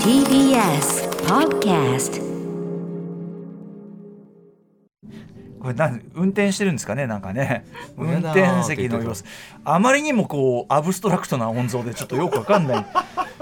TBS Podcast これなん運転してるんですかねなんかね。運転席の様子。あまりにもこうアブストラクトな音像でちょっとよくわかんない。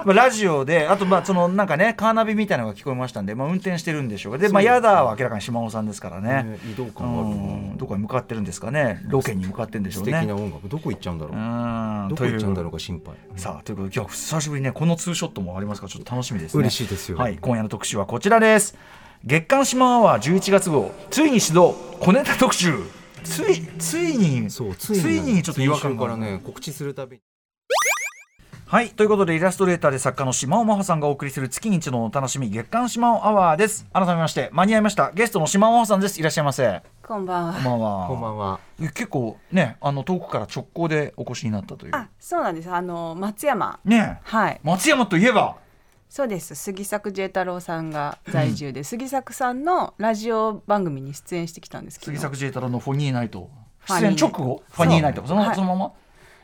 まあラジオであとまあそのなんかねカーナビみたいなのが聞こえましたんで、まあ、運転してるんでしょうかでまあやだは明らかに島尾さんですからね。ね移動う感があるん。どこに向かってるんですかね。ロケに向かってるんでしょう素ね敵な音楽どこ行っちゃうんだろう。うんどこ行っちゃうんだろうか心配。さあということで今日は久しぶりにねこのツーショットもありますからちょっと楽しみですね。嬉しいですよ。はい今夜の特集はこちらです月刊島アワー11月号。ついに始動。小ネタ特集。ついついにそうつついにちょっと違和感からね告知するたびに。はい。ということでイラストレーターで作家の島尾真帆さんがお送りする月に一度のお楽しみ月刊島尾アワーです。改めまして間に合いました。ゲストの島尾真帆さんです。いらっしゃいませ。こんばんは。こんばんは。こんばんは。結構ねあの遠くから直行でお越しになったという。あ、そうなんです。あの松山。ねえ。はい。松山といえばそうです。杉作 J 太郎さんが在住で、杉作さんのラジオ番組に出演してきたんですけど。杉作 J 太郎のフォニーナイト。出演直後ファニーナイト。その,、はい。そのまま？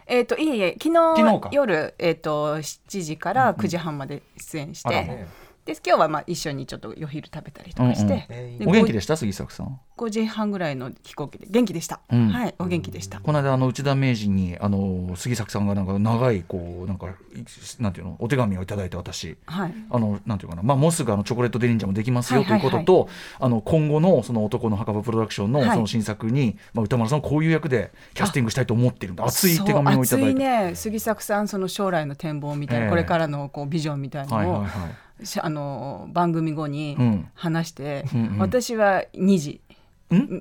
えっ、といえいえ、昨昨日夜えっ、と7時から9時半まで出演して、あら。ねで今日はまあ一緒にちょっとお昼食べたりとかして、うんうん。でお元気でした？杉作さん。5, 時半ぐらいの飛行機で。元気でした。うん。はい、お元気でした。この間あの内田名人にあの杉作さんがなんか長いこうなんかいなんていうのお手紙をいただいて私。はい。あのなんていうかな、まあ、もうすぐあのチョコレートデリンジャーもできますよというはいはいはい。ことと、あの今後のその男の墓場プロダクションのはい。その新作に、まあ、歌丸さんこういう役でキャスティングしたいと思っているんだ。熱い手紙をいただいて。熱いね。杉作さんその将来の展望みたいな、ええ。これからのこうビジョンみたいなのを、はいはいはいしあの番組後にうん。話して、うんうん。私は2時。ん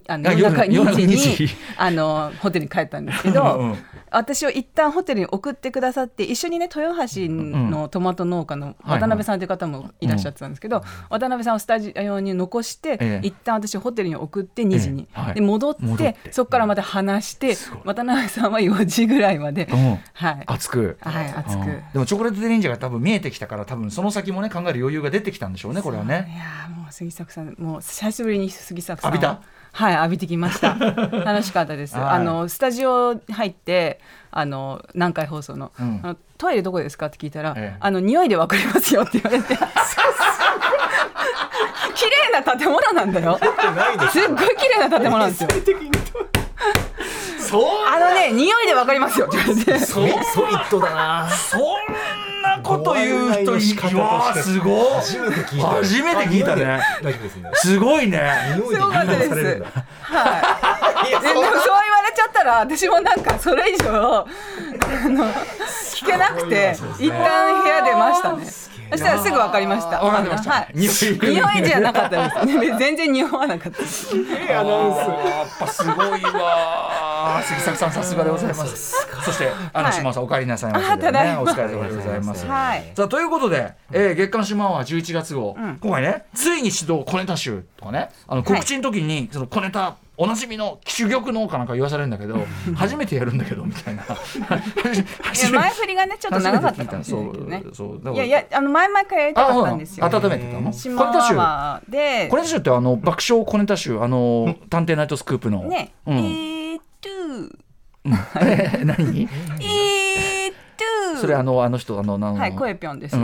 あのあ夜中夜中2時に2時 あのホテルに帰ったんですけどうんうん私を一旦ホテルに送ってくださって一緒にね豊橋のトマト農家の渡辺さんという方もいらっしゃってたんですけど、渡辺さんをスタジオに残して、ええ。一旦私をホテルに送って2時に、ええ。はい。で戻ってそこからまた話して渡辺さんは4時ぐらいまで、うん。はい、熱く。はい、でもチョコレートデリンジャーが多分見えてきたから多分その先もね考える余裕が出てきたんでしょうねこれはいね。やーもう杉作さんもう久しぶりに杉作さん。を浴びた？はい浴びてきました。楽しかったです、はい。あのスタジオ入ってあの南海放送の,、うん。あのトイレどこですかって聞いたら、ええ。あの匂いでわかりますよって言われて。綺麗な建物なんだよ。すっごい綺麗な建物なんですよ。あのね匂いでわかりますよって言われて。そうソリッドだなそんなこと言う人いご案内の仕方としてやーすごい。初めて聞いた。初めて聞いたね。大丈夫ですね。すごいね。すごかったですはい。ででもそう言われちゃったら私もなんかそれ以上あの聞けなくて一旦部屋出ましたね。そしたらすぐ分かりました。わかりました。はい。匂いじゃなかったです。ね。全然匂わなかったです。アナウンス。やっぱすごいわ杉作さんさすがでございます。そしてあのはい。島尾さんお帰りなさいませお疲れ様でございます。はい。さあということで、えー月刊島は11月号、ん。今回ねついに始動小ネタ集とかねあの告知の時に、その小ネタおなじみの珠玉のかなんか言わされるんだけど 初めてやるんだけどみたいな。前振りがねちょっと長かったかもしれないけどね。そうそうだからいやいやあの前々からやりたかったんですよ。あそうなの。温めてたの？島小ネタ集？で。小ネタ集ってあの爆笑小ネタ集？あの探偵ナイトスクープの。ね、うん。えーっとえ何？えーっとそれあのあの人あのなんはい声ぴょんです。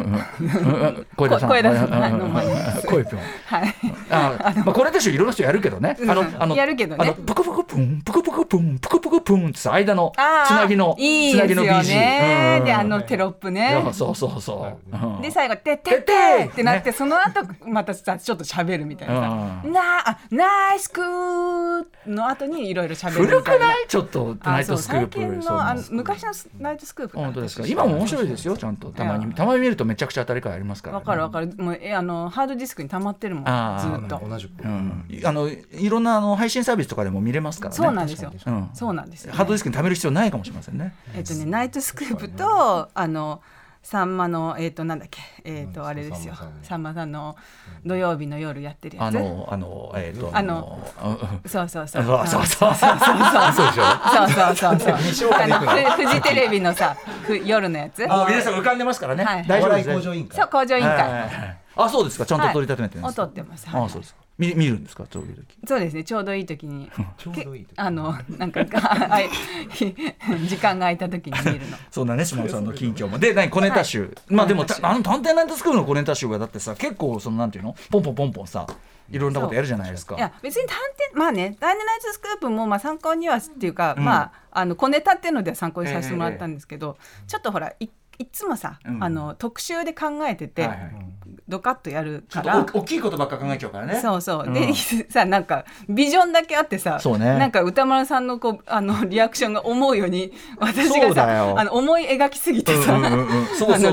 声出さん 声出さん 声ぴょんはい。あまあこれでしょいろんな人やるけどね。あのうんあのやるけどねあのプクプクプンプクプクプンプクプクプンってさ間のつなぎのつなぎの BG。ね。であうんのテロップいねや。そうそうそう。うんで最後「てってって!」ってなってその後またさちょっと喋るみたいなさう「なあナイスクー!」の後にいろいろ喋る古みたいな。くない？ちょっとナイトスクー最近プ。そうのあの昔のナイトスクープ本当ですか？今も面白いですよ。ちゃんと。たまにたまに見るとめちゃくちゃ当たり会ありますからね。わかるわかる。もうえあのハードディスクに溜まってるもん。ずっと。同じく。うん。あのいろんなあの配信サービスとかでも見れますからね。そうなんですよ。うん。そうなんですよね。ハードディスクに貯める必要ないかもしれませんね。えっとねナイトスクープとあのさんまのえっとなんだっけ？えっとあれですよ。さんまさんの土曜日の夜やってるやつ。あのあのえっとあのそうそうそう。そうそうそう。そうそうそう。そうそうそうフフジテレビのさふ夜のやつ。もう皆さん浮かんでますからね。はい。大丈夫です。お笑い向上委員会。そう工場委員会。はいはいはいあそうですか。ちゃんと取り立ててるんです。を撮ってます。あそうですか見見るんですか？そういう時。そうですね。ちょうどいい時に。ちょうどいい時。あのなんか 時間が空いた時に見るの。そんなね島尾さんの近況も。で何小ネタ集、まあでもたあの探偵ナイトスクールの小ネタ集がだってさ結構そのなんていうの？ポンポンポンポンさいろんなことやるじゃないですか。いや別に探偵まあね「ダイナナイトスクープ」もまあ参考にはっていうか、うん。まああの小ネタっていうのでは参考にさせてもらったんですけど、ちょっとほらいいつもさ、うん。あの特集で考えてて、はいはいドカッとやるちょからっとお大きいことばっか考えちゃうからね。そうそう、ん。で さなんかビジョンだけあってさそうね。なんか歌丸さんのこうあのリアクションが思うように 私がさあの思い描きすぎてさ、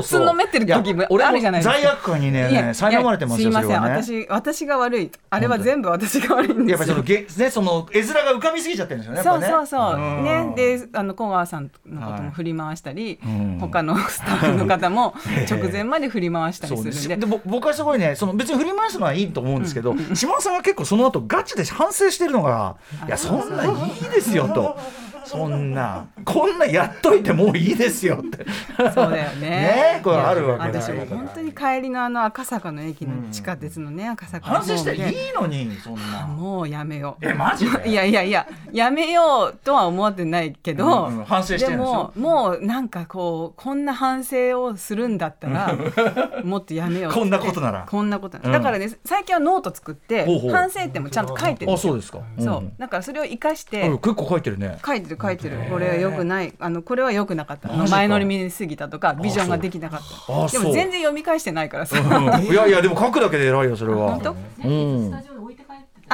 つんのめってる時もあるじゃないですか。罪悪感にねいや苛まれてますよすいません、ね。私私が悪い。あれは全部私が悪いんやっぱりそですよのげねその絵面が浮かびすぎちゃってるんですよねそうそうそう、ん。ねであの小川さんのことはい。も振り回したり、うん。他のスタッフの方も 直前まで振り回したりすするんで。でぼ僕はすごいねその別に振り回すのはいいと思うんですけど、島田さんが結構その後ガチで反省してるのが「いやそんなんいいですよ」と。そんな。こんなやっといてもういいですよって。そうだよね。ね？これあるわけだ私も本当に帰りのあの赤坂の駅の地下鉄のね、赤坂の反省していいのにそんな。もうやめよう。えマジで？いやいやいややめようとは思ってないけど、うんうん反省してでももうなんかこうこんな反省をするんだったらもっとやめようこんなことなら。こんなことなうん。だからね最近はノート作って反省点もちゃんと書いてるんですよ。あそうですか。そう。だからそれを生かして、うん結構書いてるね。書いてる書いてる。これは良くない。あのこれは良くなかった。前乗り見すぎたとかビジョンができなかった。でも全然読み返してないからさ、うん。いやいやでも書くだけで偉いよそれは。本当？うん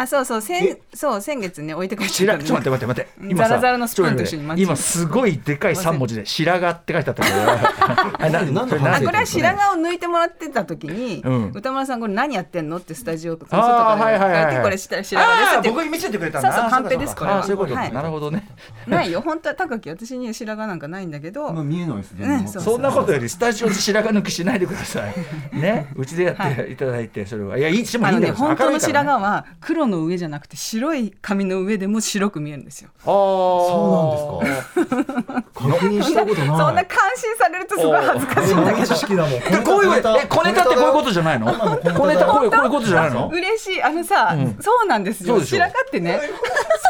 あそうそう先そう先月ね置いて帰っしちゃったちょっと待って待って待って。ザラザラのスプーンと一緒に今すごいでかい三文字で白髪って書いてあったけど。あな何のそれ反省あこれは白髪を抜いてもらってた時に、うん。歌丸さんこれ何やってんの？ってスタジオの外からはいはいはいこれ白白髪ですってあー僕に見せてくれたんだ。そうそうカンペですこれはそういうことはい。なるほどね。ないよ。本当は高木私には白髪なんかないんだけど、まあ見えないですね。そうそんなことよりスタジオで白髪抜きしないでください。ね。うちでやってい。ただいてそれは。いやいいしてもいあのいんだよ。ね本当の白髪は黒の上じゃなくて白い髪の上でも白く見えるんですよ。あー。そうなんですか。確認したことない。そんな感心されるとすごい恥ずかしいんだけど。知識だもんでこういうえ小ネタってこういうこと。じゃないの？小ネタこういうこういうことじゃないの？嬉しい。あのさ、うん。そうなんですよ。白髪ってね。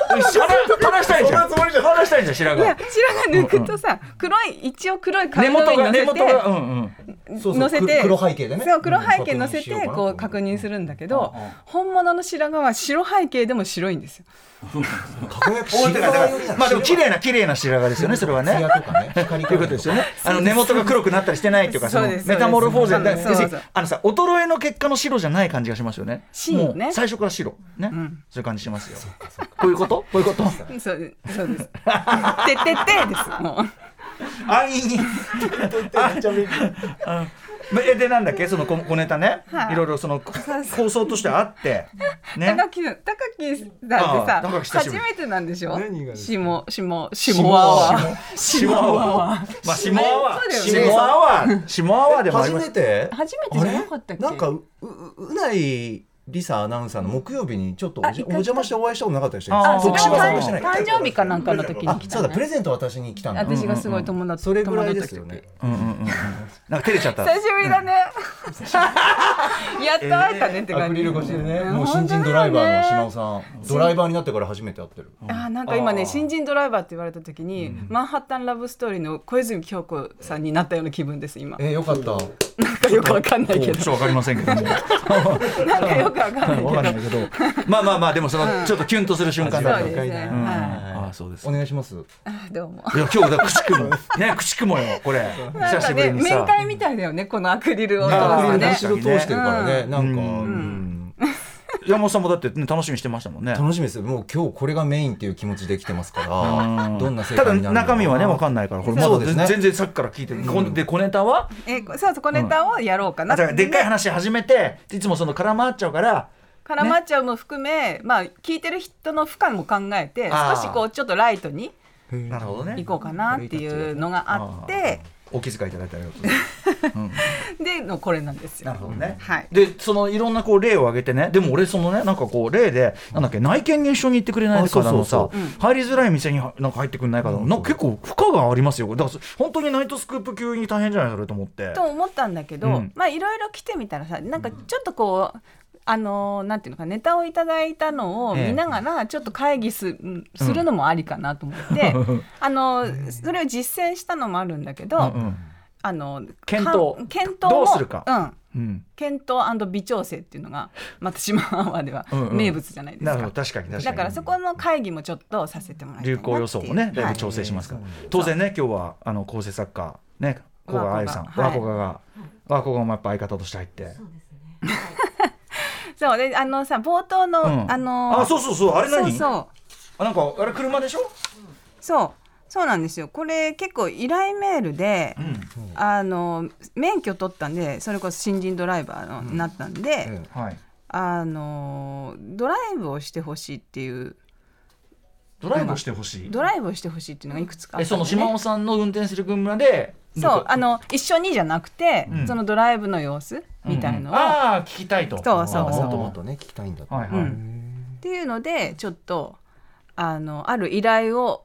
話話したいじゃん。話したいじゃん白いや髪白髪抜くとさ、黒い一応黒い根髪の上に乗せて乗せて黒背景でね。そう黒背景乗せてこう確認するんだけど本物の白髪は白背景でも白いんですよ。まあでも綺麗な綺麗な白髪ですよねそれはね。艶とかね光ということですよね。あの根元が黒くなったりしてないっていうか、そのメタモルフォーゼであのさ衰えの結果の白じゃない感じがしますよね。もう最初から白。ね、ん。そういう感じしますよ。こういうこと？こういうこと？そうそうです。てってってですもう。安易に。あえでなんだっけ？その小小ネタね、はい。いろいろその構想としてあって。ね。高木高木さんってさ初めてなんでしょ？何がですか？下下下アワー下アワー。まあ下アワー。そうだよね。下アワー。下アワーでもあり初ます。めて？初めてじゃなかったっけ？なんかうううないりさアナウンサーの木曜日にちょっとお邪魔してお会いしたことなかったでしてはない。誕生日かなんかの時にあ来たね。そうだプレゼント渡しに来たんだ私がすごい友達それぐらいですよね。うんうんうんうん。なんか照れちゃった。久しぶりだね。やっと会えたねってア感じ。クリル越しでね。うん。もう新人ドライバーの島尾本さんドライバーになってから初めて会ってる。あーなんか今ね新人ドライバーって言われた時に、マンハッタンラブストーリーの小泉京子さんになったような気分です今。えーよかった。なんかよくわかんないけど。ちょっとわかりませんけども。なんかよくわかんないけど。わかんないけど。まあまあまあでもそのちょっとキュンとする瞬間だった。そうですね。うん。はい。ああそうです。お願いします。あーどうも。いや今日だ口くもね口くもよこれ。なん久しかね面ぶりにさ。会みたいだよねこのアクリルを通アクリルですね後ろ通してるからね。うん。なんかうん。うん山本さんもだってね楽しみにしてましたもんね。楽しみです。もう今日これがメインっていう気持ちで来てますからうん。どんな成ただ果になるのか。中身はねわかんないからこれまだそうですね。全然さっきから聞いてる。こん。で小ネタは？えそうそう小ネタをやろうかな。あだからでっかい話始めていつもその絡まっちゃうから。絡まっちゃうも含め、まあ聞いてる人の負荷も考えて少しこうちょっとライトになるほどね。行。こうかなっていうのがあってお気遣いいただいてありがとう。ございます。でのこれなんですよ。なる。ほどね。はい。でそのいろんなこう例を挙げてね。でも俺そのねなんかこう例でなんだっけ内見に一緒に行ってくれないからのさ入りづらい店にはなんか入ってくれないからなんか結構負荷がありますよ。だから本当にナイトスクープ級に大変じゃないそれと思って。と思ったんだけど、うん。まあいろいろ来てみたらさなんかちょっとこうあのなんていうのかネタをいただいたのをええ見ながらちょっと会議す,、するのもありかなと思って、あのそれを実践したのもあるんだけど、うん。うんあの検討か検討もどうするか。うん。うん。検討微調整っていうのがまた島アではうんうん。名物じゃないですか。なるほど確かに確かに。だからそこの会議もちょっとさせてもらいたいな流行予想もねだいぶはい調整しますから、はい。当然ね今日はあの構成作家ね古賀愛さん和子が和子がもやっぱ相方として入って。そうであのさ冒頭の、うん。あのあそうそうそうあれ何？そうそう。あなんかあれ車でしょ？そう。そうなんですよ。これ結構依頼メールで、うん。あの免許取ったんでそれこそ新人ドライバーの、なったんで、えはい。あのドライブをしてほしいっていう。ドライブをしてほしい？ドライブをしてほしいっていうのがいくつかあえその島尾さんの運転する車でそう。あの一緒にじゃなくて、うん。そのドライブの様子みたいのを、っああ聞きたいと。そうそうそう。もっともっとね聞きたいんだと。はいはい、うん。ていうのでちょっとあのある依頼を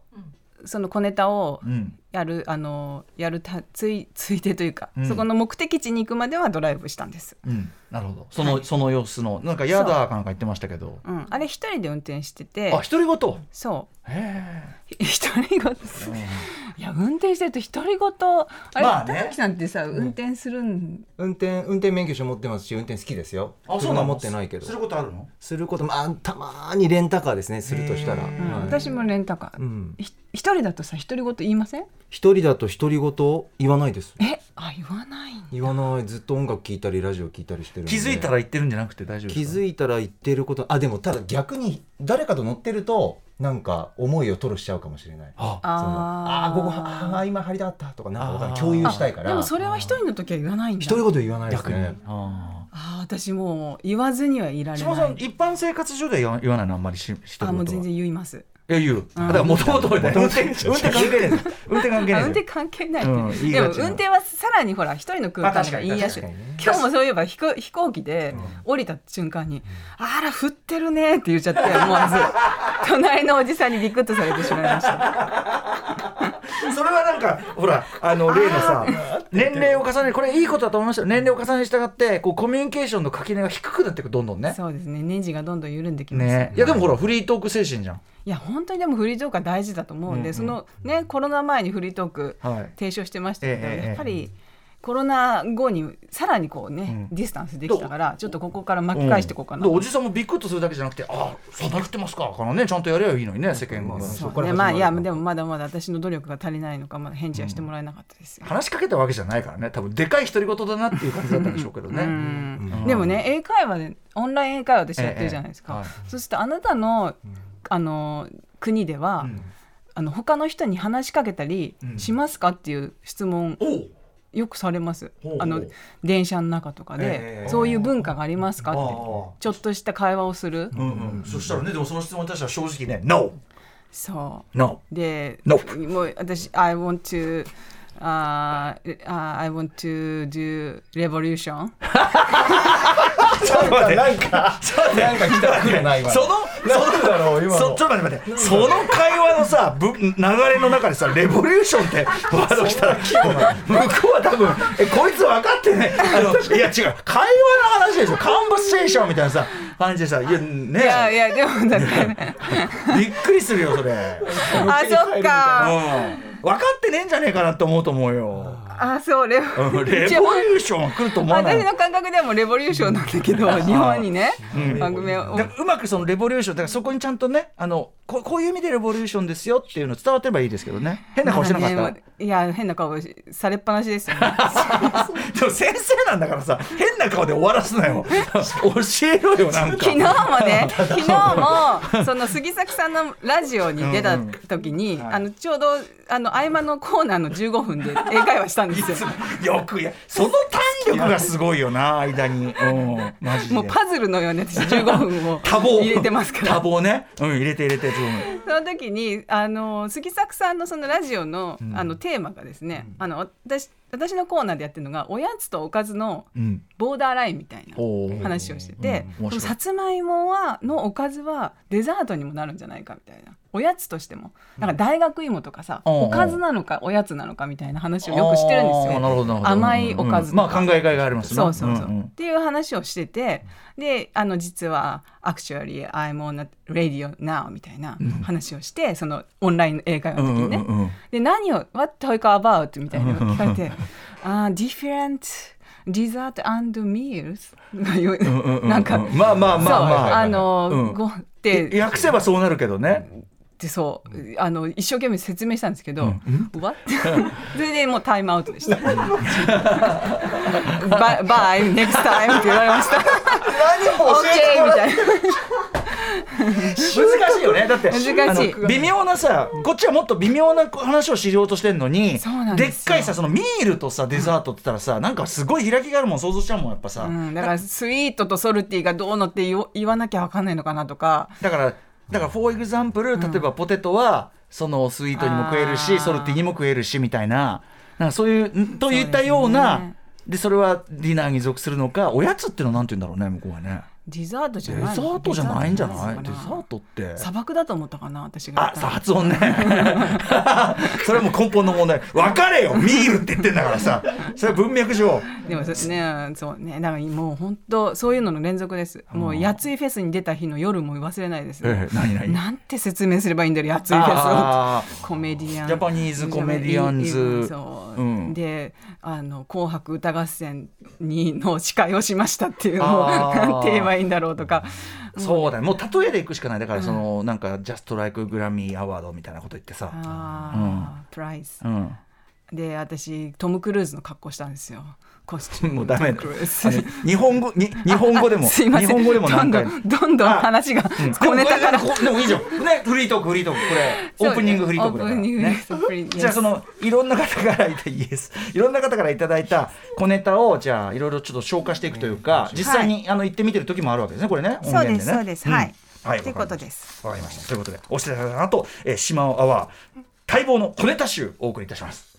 その小ネタをうん。やるあのやるたついついでというか、うん。そこの目的地に行くまではドライブしたんです。うん、なるほど。その、その様子のなんかヤダーかなんか言ってましたけど。うん、あれ一人で運転してて。あ独り言そへう一人ごと。え、いや運転してると独り言。あれ、まあね。玉木さんってさ運転するん、運転運転免許証持ってますし運転好きですよ。あそうな持ってないけど。することあるの？することまあたまにレンタカーですねするとしたら、私もレンタカー、うん。ひ一人だとさ独り言言いません？一人だと独り言言わないです。えあ言わない言わない。ずっと音楽聴いたりラジオ聴いたりしてる気づいたら言ってるんじゃなくて大丈夫です気かづいたら言ってること。あでもただ逆に誰かと乗ってるとなんか思いを吐露しちゃうかもしれない。あ。そのあーここはあー今入りたかったとかなんかわかんない。共有したいから。でもそれは一人の時は言わないんだ。独り言言わないです逆に。ねああー私もう言わずにはいられ島尾さんない一般生活上では言わ言わないの？あんまりししてることは。あもう全然言いますいや言う。だからもともと運転運転関係ない。運転関係ない。あ運転関係ないでも運転はさらにほら一人の空間が言いい、まあ確かにね。今日もそういえば飛行飛行機で降りた瞬間に「あら振ってるね」って言っちゃって思わず隣のおじさんにビクッとされてしまいました それはなんかほらあの例のさ年齢を重ねこれいいことだと思いました。よ年齢を重ねに従ってこうコミュニケーションの垣根が低くなっていくどんどんね。そうですね。ネジがどんどん緩んできました、ね。いやでもほらフリートーク精神じゃん。いや本当にでもフリートークは大事だと思うんで、うんうんそのねコロナ前にフリートークはい。提唱してましたけど、ええ。やっぱりコロナ後にさらにこうね、うん。ディスタンスできたからちょっとここから巻き返していこうかな。とん。でおじさんもビックッとするだけじゃなくてあそんな振ってますか。からねちゃんとやればいいのにね世間がまあそねまあいやでもまだまだ私の努力が足りないのかまだ返事はしてもらえなかったですよ。話しかけたわけじゃないからね。多分でかい独り言だなっていう感じだったんでしょうけどうねん。でもね英会話でオンライン英会話でやってるじゃないですか、ええはい。そうするとあなたのあの国では、ん。あの他の人に話しかけたりうんしますかっていう質問おうよくされます。あの電車の中とかで、ええそういう文化がありますか？ってちょっとした会話をする、うんうん。そしたらねでもその質問に対しては正直ね NO そ NO うで Nope もう私 I want to uh, uh, I want to do revolution なんかなんか来た来るな今そのなんだろう今の。そちょっと待って待って。その会話のさぶ流れの中でさレボリューションってワード来たら向こうは多分えこいつ分かってねあのいや違う。会話の話でしょ。カンバセーションみたいなさ感じでさいやねいやいやでもだって。びっくりするよそれ、あそっうん、か分かってねえんじゃねえかなと思うと思うよあそうレボうんレボリューションは来ると思わない私の感覚でもレボリューションなんだけど 日本にね、うん。番組を。うまくそのレボリューションだからそこにちゃんとねあのここういう意味でレボリューションですよっていうの伝わってればいいですけどね。変な顔してなかった、まあねいや変な顔しされっぱなしですよね。でも先生なんだからさ変な顔で終わらすなよ。教えろよなんか。昨日もね 昨日もその杉咲さんのラジオに出た時に、うんうんはい。あのちょうどあの合間のコーナーの15分で英会話したんですよ。よくやその胆力がすごいよな間に。うんマジで。もうパズルのように私15分を入れてますから。多忙ね。うん入れて入れてうんその時にあの杉作さんのそのラジオの,、あのテーマがですね、あの私私のコーナーでやってるのがおやつとおかずのうん。ボーダーラインみたいな話をしてて、うん。さつまいもはのおかずはデザートにもなるんじゃないかみたいなおやつとしても。なんか大学芋とかさ、うんおかずなのかおやつなのかみたいな話をよくしてるんですあーなるほどなるよ甘いおかずうん。まあ考えがいがありますね。そうそうそう、っていう話をしててであの実は「Actually I'm on a radio now」みたいな話をして、そのオンライン英会話の時にね、で何を「What talk about?」みたいなのを聞かれて「あ、uh, different dessert and meals」なんか、まあまあまあまあ。あの、うん。ごって訳せばそうなるけどねでそうあの一生懸命説明したんですけど「What? 」それでもうタイムアウトでした「バイ next time」って言われました「OK」みたいな。難しいよね。だって難しい。微妙なさこっちはもっと微妙な話をしようとしてんのにそうなんでっかいさその meal とさデザートって言ったらさなんかすごい開きがあるもん想像しちゃうもんやっぱさ、うん、だから sweet と salty がどうのって言わなきゃ分かんないのかなとか。だからだから for example 例えばポテトはその sweet にも食えるし salty にも食えるしみたいな。なんかそういうんといったようなそうですね。でそれはディナーに属するのかおやつっていうのはなんて言うんだろうね向こうはねデザートじデザゃないの？ートじゃないんじゃない？デザデザートって。砂漠だと思ったかな？私が。あさ発音ね。それはもう根本の問題。分かれよ！ミールって言ってんだからさ。それは文脈上。でもそね。そうね。だからもう本当そういうのの連続です。もうやついフェスに出た日の夜も忘れないですええ何何？なんて説明すればいいんだろうやついフェスコメディアン。ジャパニーズコメディアンズ。そう、うん。であの「紅白歌合戦に」の司会をしましたっていうのをなんて言えばいいんだろうとか。ーそうだね。もう例えでいくしかない。だからその、なんかジャストライクグラミーアワードみたいなこと言ってさ。あープライズうん。で私トム・クルーズの格好したんですよもうダメ日本語に日本語でも日本語でも何回。どんどんどんどん話がうん。小ネタから。でもこれでもいいじゃん。ねフリートークフリートーク。これオープニングフリートークだから。じゃあそのいろんな方からいたイエス。いろんな方からいただいた小ネタをじゃあいろいろちょっと消化していくというか実際に、あの行ってみてる時もあるわけですねこれね。音そうですそうです、ん。はいはいということです。わかりました。ということでおしてたなと、えー、島尾アワー待望の小ネタ集お送りいたします。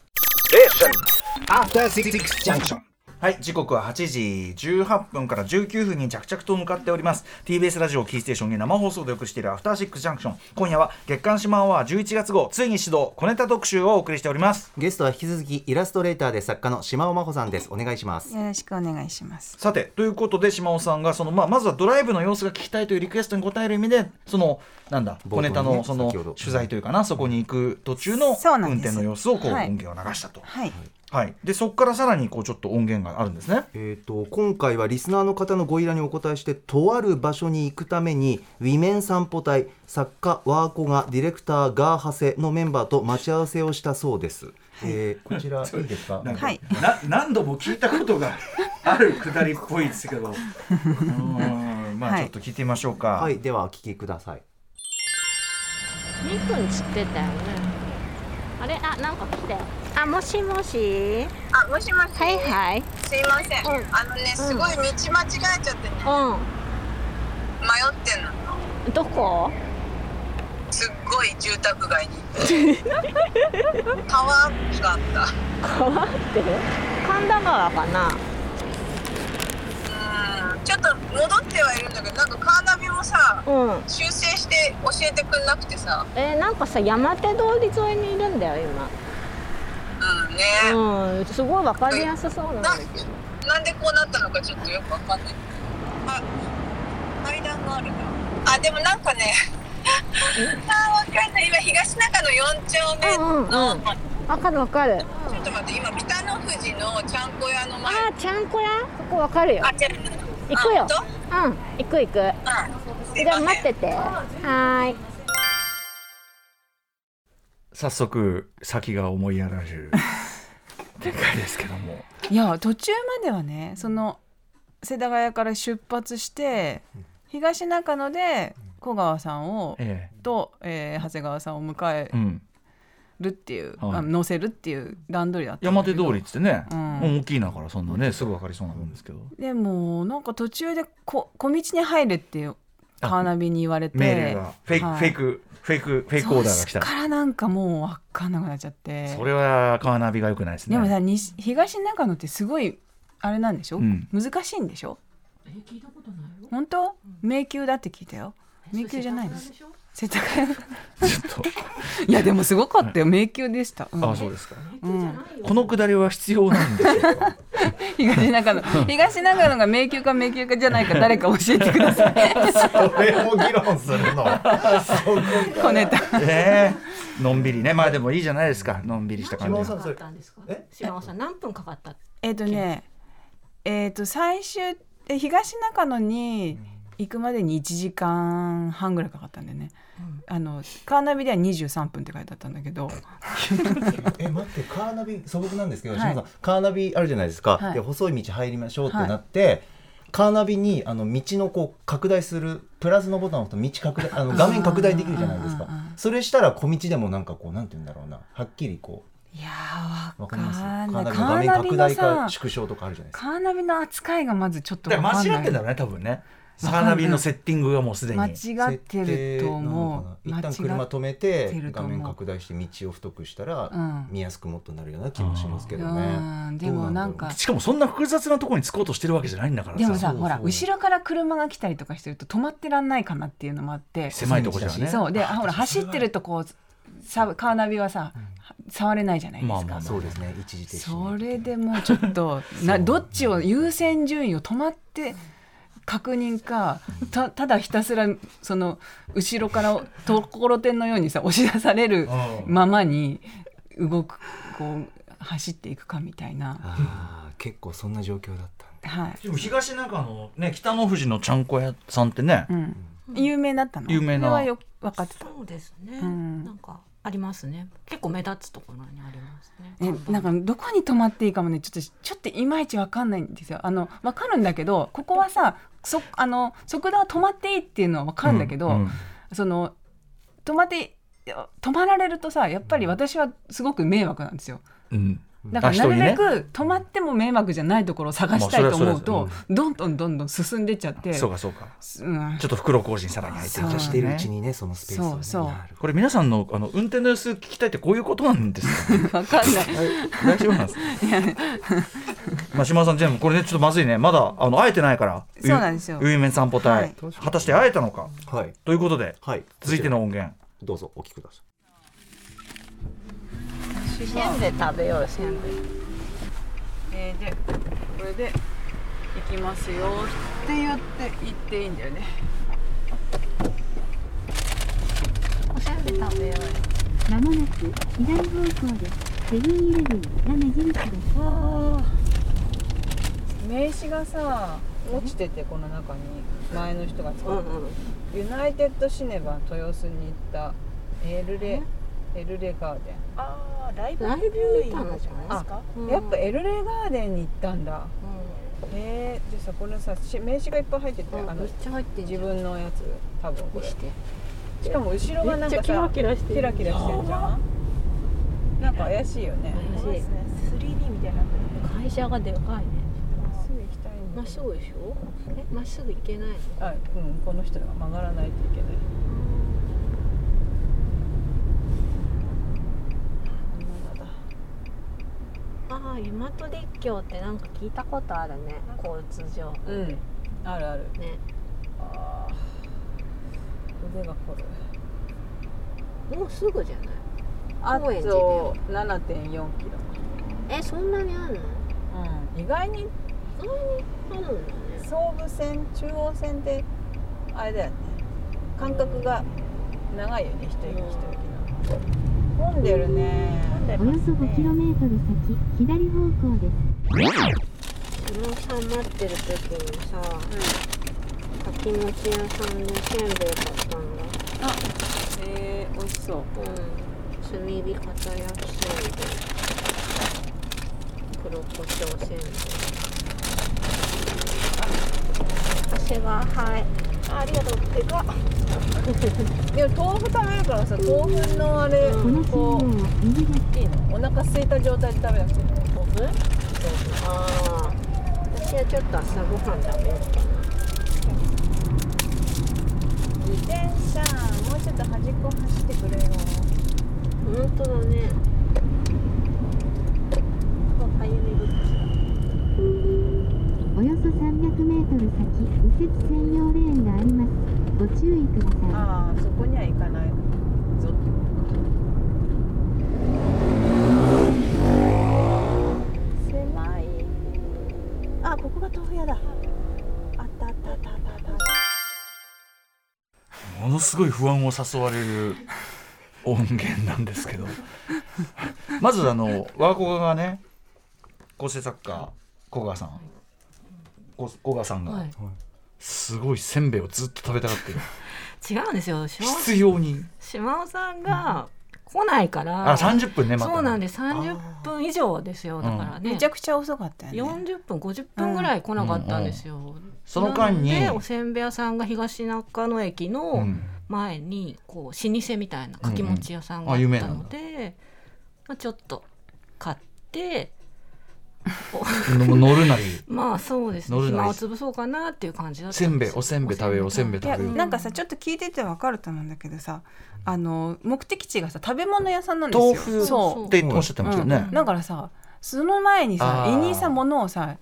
After Six Junction. はい時刻は8時18分から19分に着々と向かっております。TBS ラジオキーステーションに生放送でお送りしているアフターシックスジャンクション。今夜は月刊島アワー11月号ついに始動小ネタ特集をお送りしております。ゲストは引き続きイラストレーターで作家の島尾真帆さんです。お願いします。よろしくお願いします。さてということで島尾さんがその、まあ、まずはドライブの様子が聞きたいというリクエストに応える意味でそのなんだ小ネタのその取材というかなそこに行く途中のそうなんです。運転の様子をこう、はい。音源を流したと、はいはい、でそこからさらにこうちょっと音源があるんですね。えー、と今回はリスナーの方のご依頼にお答えしてとある場所に行くためにウィメン散歩隊作家ワーコがディレクターガーハセのメンバーと待ち合わせをしたそうです、えーこちら いいですか？なんかはい。な何度も聞いたことがあるくだりっぽいですけど。うーんまあはい。ちょっと聞いてみましょうか、はいではお聞きください。2分つってたよね。あれ？あなんか来たよあもしもし？あ、もしもし。はいはいすいません。うんあのね、すごい道間違えちゃってね、迷ってんの。うんどこ？すっごい住宅街に。川があった。川って？神田川かな？うん、ちょっと戻ってはいるんだけど、なんかカーナビもさ、うん修正して教えてくんなくてさ。えー、なんかさ山手通り沿いにいるんだようんね。今うんすごいわかりやすそうなんだなけどなんでこうなったのかちょっとよくわかんない。あ、階段があるな。あ、でもなんかね。あ、わかんない。今東中野4丁目の、うんうんうんわかるわかるちょっと待って、今北の富士のちゃんこ屋の前。あーちゃんこ屋？そこわかるよ。行くようん行く行く当うん。じゃあ待っててはーい早速先が思いやられる展開ですけども。いや途中まではねその世田谷から出発して東中野で小川さんをえと、えー長谷川さんを迎ええうんるっていう、はいあの乗せるっていう段取りだった山手通りっつってね、うん。大きいなからそんなねすぐ分かりそうなもんですけど。でもなんか途中でこ小道に入れっていうあカーナビに言われて。メールがフェイク、はい。フェイクフェイクフェイクオーダーが来た。そっからなんかもう分かんなくなっちゃって。それはカーナビが良くないですね。でもさ西東長野ってすごいあれなんでしょ、うん。難しいんでしょ？本当？迷宮だって聞いたよ。迷宮じゃないの世田谷ちょっと。いやでもすごかったよ。迷宮でした、うん。あそうですか。うんこのくだりは必要なんでしょうか？東長野。東長野が迷宮か迷宮かじゃないか誰か教えてください。それも議論するの。小ネタ。ええのんびりね。まあでもいいじゃないですか。のんびりした感じが島尾さんそれ。ったんですかえ島尾さん何分かかったえっ、とねえっ、と最終え東中野に行くまでに1時間半ぐらいかかったんでね、あのカーナビでは23分って書いてあったんだけど。え待ってカーナビ素朴なんですけど、はい。カーナビあるじゃないですか、はい。で細い道入りましょうってなって、カーナビにあの道のこう拡大するプラスのボタンを押すと道拡大 あの画面拡大できるじゃないですか。うんうんうんうんそれしたら小道でもなんかこうなんて言うんだろうな。はっきりこいやーわかりますカんない。ーナビの画面拡大か縮小とかあるじゃないですか。カーナビの扱いがまずちょっとだからわかんない。間違ってんだろうね多分ねカーナビのセッティングがもうすでに。間違ってると思う。一旦車止めて画面拡大して道を太くしたら、うん。見やすくもっとなるような気もしますけどね。うん。でもなんかしかもそんな複雑なところに着こうとしてるわけじゃないんだからでもさほら後ろから車が来たりとかしてると止まってらんないかなっていうのもあって。狭いとこじゃね。そう。であほら走ってるとこうさカーナビはさ、触れないじゃないですか、まあまあまあそうですね。一時停止それでもうちょっとな どっちを優先順位を止まって確認かたただひたすらその後ろからところてんのようにさ押し出されるままに動くこう走っていくかみたいな。あー結構そんな状況だったはい。でも東中野ね北の富士のちゃんこ屋さんってね、うん、有名だったの？有名な。はよ分かってた。そうですね、うん。なんかありますね。結構目立つところにありますね。えなんかどこに泊まっていいかもねちょっとちょっといまいちわかんないんですよ。あのわかるんだけどここはさそあの速度は止まっていいっていうのはわかるんだけど、うんうん。その止まっていや止まられるとさやっぱり私はすごく迷惑なんですよ。うんだからなるべく止まっても迷惑じゃないところを探したいと思うとはどんどんどんどん進んでっちゃってそうかそうかうんちょっと袋小路にさらに入っていしてるうちにねそのスペースそうそうこれ皆さんのあの運転の様子聞きたいってこういうことなんですかわかんない大丈夫なんですかまあ島田さん全部これねちょっとまずいねまだあの会えてないからそうなんですよウィメン散歩隊、はい果たして会えたのかはいということではい続いての音源どうぞお聞きくださせんべい。食べようせんべいえーでこれで行きますよ。って言って言っていいんだよね。おせんべい食べよう。まもなく左方向です。セブンイレブンが目印です。名刺がさ落ちててこの中に。前の人が使った、うんうん。ユナイテッドシネバ豊洲に行った。エルレエルレガーデン。ああライライブ行ったのじゃな。いですかうん。やっぱエルレガーデンに行ったんだ。へえでさこれさし名刺がいっぱい入ってて、あのうんめっちゃ入って自分のやつ多分これ。見して。しかも後ろがなんかさめっちゃキラキラしてる。キラキラしてるじゃん。なんか怪しいよね。怪しい。3D みたいにな。会社がでかいね。まっすぐ行きたいまっすぐでしょ？え？まっすぐ行けないの？あうんこの人が曲がらないといけないああ大和立教ってなんか聞いたことあるね交通情報。うん。ねあるある。ね。あー。腕が凝る。もうすぐじゃない？あ高円寺だよと7.4キロ。えそんなにあるの？うん。意外に。意外にあるんだね。総武線中央線ってあれだよね。間隔が長いよね一駅一駅の混んでるね。およそ 5km 先、左方向です。島尾さん待ってる時にさ、かきもち屋さんでせんべい買ったんだえー、美味しそう。うん。炭火片焼きせんべい。黒胡椒せんべい。私がはいあありがとう。でかっ。でも豆腐食べるからさ豆腐のあれこ。ういいのお腹空いた状態で食べなくていいの豆腐ああ私はちょっと朝ごはん食べよう。かな自転車もうちょっと端っこ走ってくれよ。本当だね 500m 先右折専用レーンがあります。ご注意ください。ああそこには行かない。ぞこが豆腐屋だ。ものすごい不安を誘われる音源なんですけど。まずあの我が子がね構成作家古賀さん。古賀さんが、はい。すごいせんべいをずっと食べたがってる。違うんですよ。必要に。島尾さんが来ないから、あ30分ねまたそうなんです。30分以上ですよ。だからね、めちゃくちゃ遅かったよね。40分50分ぐらい来なかったんですよ、その間に。なのでおせんべい屋さんが東中野駅うのん。前にこう老舗みたいなかきもち屋さんがあうんうん。あったの。で、まあ、ちょっと買っての 乗るなり。まあそうですね。暇を潰そうかなっていう感じだったせんべいですよおせんべい。食べようおせんべい食べよう。なんかさちょっと聞いててわかると思うんだけどさあの目的地がさ食べ物屋さんなんですよ。豆腐そう。っておっしゃってましたよね、だからさその前にさ胃にさ物をさ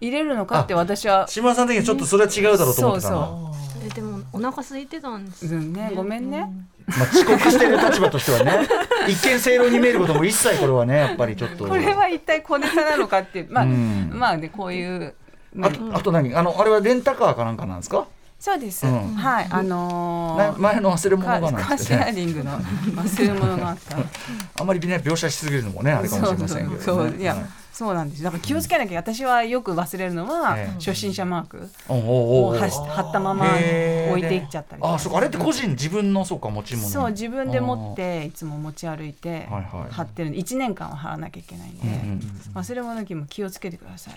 入れるのかって私は島田さん的にはちょっとそれは違うだろうと思ってたそうの。えでもお腹空いてたんですようん。ねごめんねまあ、遅刻してる立場としてはね一見正論に見えることも一切これはねやっぱりちょっと。これは一体小ネタなのかってまあ、うん。まあねこういうあとあと何？あのあれはレンタカーかなんかなんですか、そうです、うん。はい。あのーな前の忘れ物カがなんカーシェアリングの 忘れ物があった。あんまりね描写しすぎるのもねあれかもしれませんけど、ね、そう。そういや、はいそうなんですだから気をつけなきゃ。私はよく忘れるのは、ええ。初心者マークを貼ったまま置いていっちゃったりあそうか。あれって個人自分のそうか持ち物。そう自分で持っていつも持ち歩いて貼ってるんで。1年間は貼らなきゃいけないんで、忘れ物機も気をつけてください。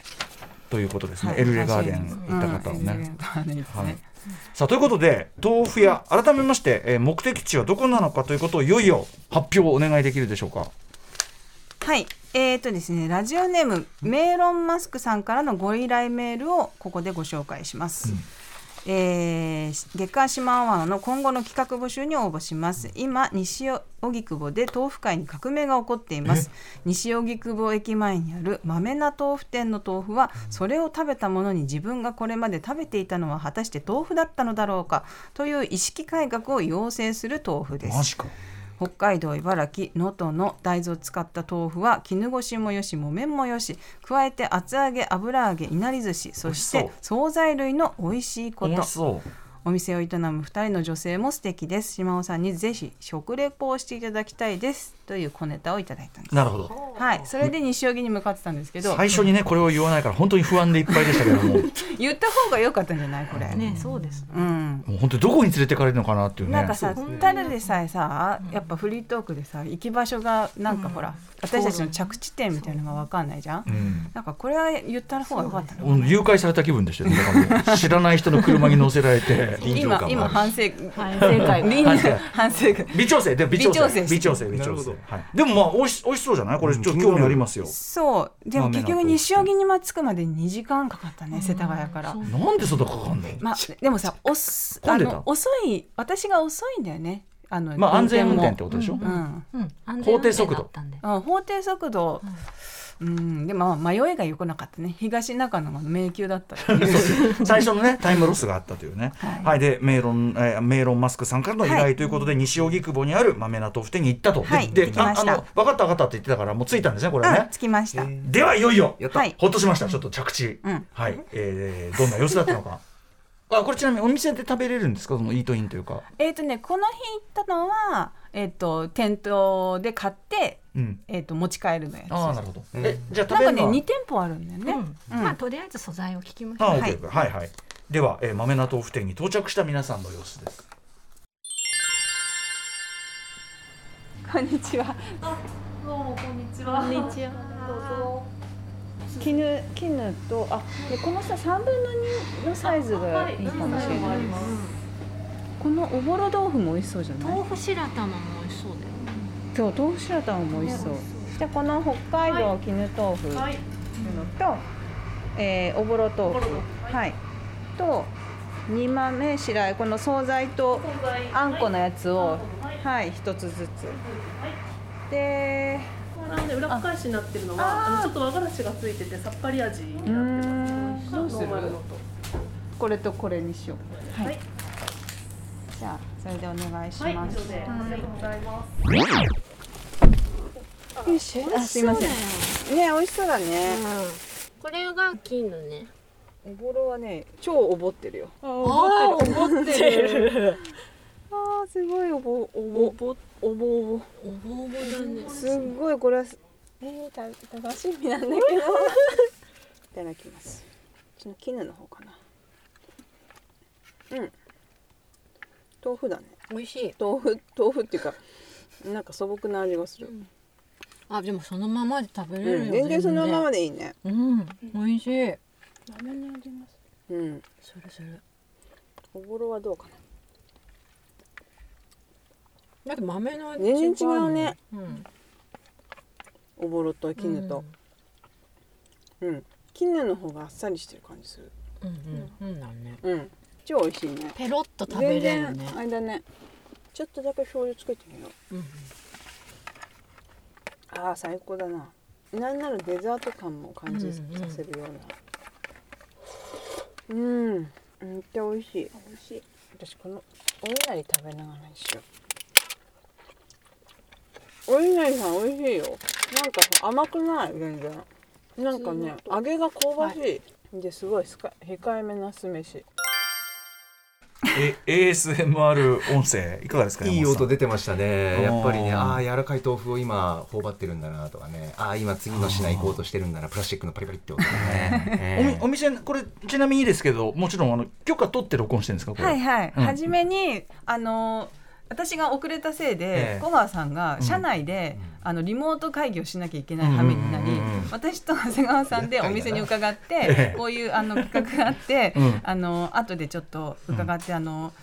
ということですね、はい。エルレガーデン行った方はね、さあということで豆腐屋改めまして、えー目的地はどこなのかということをいよいよ発表お願いできるでしょうか。はい、えーとですね、ラジオネームメーロンマスクさんからのご依頼メールをここでご紹介します。えー月刊島アワーの今後の企画募集に応募します。今西荻窪で豆腐界に革命が起こっています。西荻窪駅前にある豆な豆腐店の豆腐はそれを食べたものに自分がこれまで食べていたのは果たして豆腐だったのだろうかという意識改革を要請する豆腐です。マジか北海道茨城能登の大豆を使った豆腐は絹ごしもよし木綿もよし加えて厚揚げ油揚げいなり寿司そして惣菜類の美味しいことお店を営む2人の女性も素敵です。島尾さんにぜひ食レポをしていただきたいです。という小ネタをいただいたんです。なるほど。はい。それで西荻に向かってたんですけど。最初にねこれを言わないから本当に不安でいっぱいでしたけども。言った方が良かったんじゃないこれ、ねそうですうん。もう本当にどこに連れてかれるのかなっていうね。なんかさ、ただでさえさ、やっぱフリートークでさ、行き場所がなんかほら、私たちの着地点みたいなのが分かんないじゃん。うん。なんかこれは言った方が良かったの。うん誘拐された気分でしたよね。知らない人の車に乗せられて 今今反省反省会。反省反省会。微調整で微調整。微調整微調整微調整。なるほど。はい。でもまあ美味し美味しそうじゃない？これちょっと興味ありますよ。そう。でも結局西荻に着くまでに2時間かかったね世田谷から。なんでそんなかかんの？まあでもさおすあの遅い私が遅いんだよね。あのまあ安全運転もってことでしょ？うん。うん。安全運転だったんで。うん、法定速度、うん、でもまあ迷いが良くなかったね。東中野の迷宮だった。最初のねタイムロスがあったというね。はい。でメーロンえーメーロンマスクさんからの依頼ということで西荻窪にある豆納豆腐店に行ったと。はい。でであ行きました。あの分かった分かったって言ってたからもう着いたんですねこれね。うん、着きました、ではいよいよ。やったはい。ほっとしました。ちょっと着地、うん。はい、えーどんな様子だったのかあこれちなみにお店で食べれるんですか？そのイートインというか。えっ、とねこの日行ったのはえっ、と店頭で買ってうん。えっ、と持ち帰るのやつ。ああなるほど、うん。えじゃあなんかね食べるのは？2店舗あるんだよね、うん。まあとりあえず素材を聞きましょう。はい。ケーはいはい。では、えー、豆納豆腐店に到着した皆さんの様子です。こんにちは。こんにちは絹絹とあでこのさ3分の2のサイズがいいかもしれない、このおぼろ豆腐も美味しそうじゃない？豆腐白玉も美味しそうだよ。そう豆腐白玉も美味しそう、じゃあこの北海道絹豆腐のと、えーおぼろ豆腐。はい。と煮豆白あえこの惣菜とあんこのやつをはい。一つずつ。でなので裏返しになってるのはあのちょっと和がらしがついててさっぱり味になってます。どうするノーマルのとこれとこれにしよう。はい、はい。じゃあそれでお願いしはいます、以上でありがとうございます。よしあすいません。ね美味しそうだね、これが金のね。おぼろはね超おぼってるよ。おぼってる あーすごいおぼおぼおぼおぼおぼおぼおぼだね。すっごいこれはすえー、た楽しみなんだけど。いただきます。その絹の方かな。うん。豆腐だね。美味しい。豆腐豆腐っていうかなんか素朴な味がする、あでもそのままで食べれうん、るよ、全然そのままでいいね。うん。美味しい。豆に味ます。うん。それそれ。おぼろはどうかなだって豆の味全然違うね。うん。おぼろと絹と。うん、絹の方があっさりしてる感じする。うんうん。うんだね。うん。超美味しいね。ペロッと食べれるね。あれだね。ちょっとだけ醤油つけてみよう、うんああ最高だな。なんならデザート感も感じさうんうんせるような。うん、めっちゃ美味しい。美味しい。私このお稲荷食べながらにしようお稲荷さん美味しいよ。なんか甘くない？全然。なんかね揚げが香ばしい、ですごいすか控えめな酢飯。え ASMR 音声いかがですかいい音出てましたね。やっぱりねあーああ柔らかい豆腐を今頬張ってるんだなとかね。ああ今次の品行こうとしてるんだなプラスチックのパリパリって音がね。おみお店これちなみにいいですけどもちろんあの許可取って録音してるんですかこれ？はいはい、うん。初めにあの私が遅れたせいで、ええ。小川さんが社内で、あのリモート会議をしなきゃいけない羽目になり、うんうんうんうん。私と長谷川さんでお店に伺って、ええ。こういうあの企画があって、うん。あの後でちょっと伺って、あの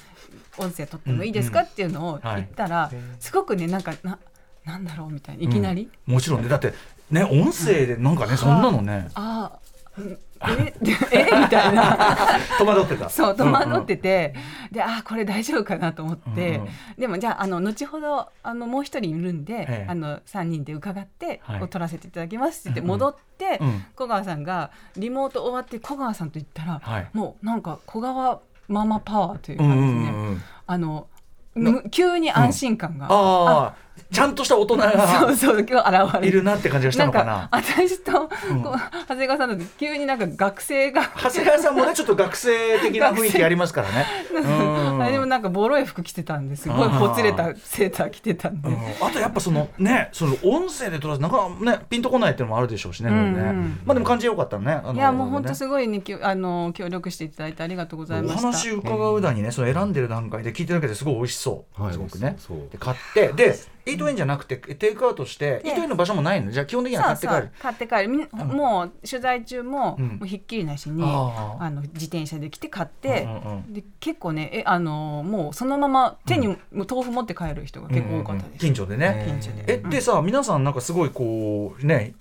音声取ってもいいですかっていうのを言ったら、すごくねなんかななんだろうみたいないきなり、もちろんねだってね音声でなんかねそんなのね。ああうんええみたいな。戸惑ってた。そう戸惑ってて、であーこれ大丈夫かなと思って、うんうん。でもじゃああの後ほどあのもう一人いるんで、ええ。あの3人で伺って、はい。撮らせていただきますって言って戻って、うん。小川さんがリモート終わって小川さんと言ったら、はい。もうなんか小川ママパワーといううんかですね、うんうんうん。あのむ急に安心感が、ああちゃんとした大人 そうがそう今日現れいるなって感じがしたのかな。んか私と、うん。こう長谷川さんだと急になんか学生が長谷川さんもねちょっと学生的な 雰囲気ありますからね。う んあれでもなんかボロい服着てたんです。ごいほつれたセーター着てたんで、うん。あとやっぱそのねその音声で撮らずなんかねピンとこないっていうのもあるでしょうしね,、うんうん。まあでも感じよかったねいやもう本当ねすごいねきょあの協力していただいてありがとうございまおした。話伺うだにね、その選んでる段階で聞いてるだけですごい美味しそう、はい。すごくね。そう。で買ってでイートインじゃなくてテイクアウトして、イートインの場所もないの？じゃあ基本的には買って帰る。買って帰る。もう取材中も,、うん。もうひっきりなしにあの自転車で来て買って、で結構ねえあのもうそのまま手に、もう豆腐持って帰る人が結構多かったです。近所でね。近所で。えでさ皆さんなんかすごいこうね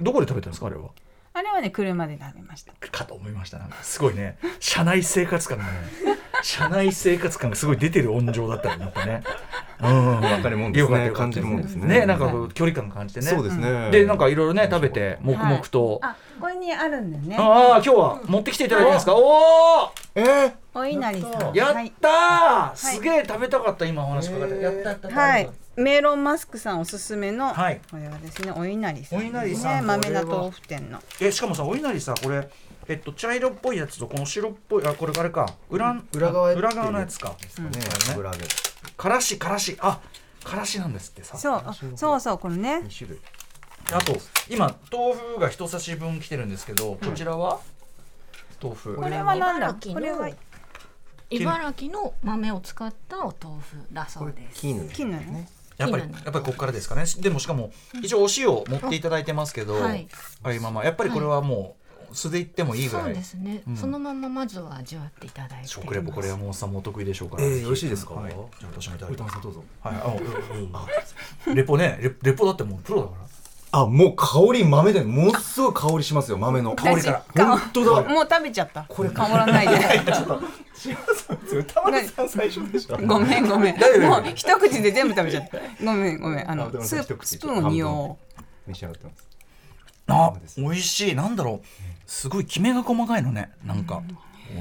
どこで食べたんですかあれは？あれはね車で食べました。かと思いました。なんかすごいね。社内生活感がね社内生活感がすごい出てる音情だったよねやっぱね。うん。わかるもんですね。感じるもんですね。ねなんかこう距離感感じてね。そうですね。でなんかいろいろね食べて黙々と、あこれにあるんだよね。ああ今日は持ってきていただいてますか、おおえ？ーお稲荷さん。やはいったー、すげえ食べたかった今お話伺って、やったはい、メロンマスクさんおすすめの、はい。これはですねお稲荷さん。お稲荷さんね豆な豆腐店の。えしかもさお稲荷さこれえっと茶色っぽいやつとこの白っぽいあこれあれか。裏,、裏側裏側のやつか。ね。油揚げからしからし。あからしなんですってさそうあそうそうこれね。2種類。あと今豆腐が一差し分来てるんですけどこちらは、豆腐。これはなんだ？茨城のこれは茨城の豆を使ったお豆腐だそうです。絹金なのね。やっぱりやっぱりここからですかね。でもしかも一応お塩持っていただいてますけど、はい。あ今まやっぱりこれはもう素でいってもいいぐらい、そうですね、うん。そのまままずは味わっていただいて。食レポこれはもうさんもお得意でしょうから、えーよろしいですか？はい、じゃあ私もいただきます。さんどうぞ。はい。ああレポねレレポだってもうプロだから。あもう香り豆でものすごい香りしますよ豆の。香りから。本当だ。もう食べちゃった。これ変わらないで。歌丸さん最初でしょごめんごめん。もう一口で全部食べちゃった。ごめんごめん。ああのスプスプーンを。匂おう召し上がってますあ美味しい。なんだろうすごいきめが細かいのね。なんか、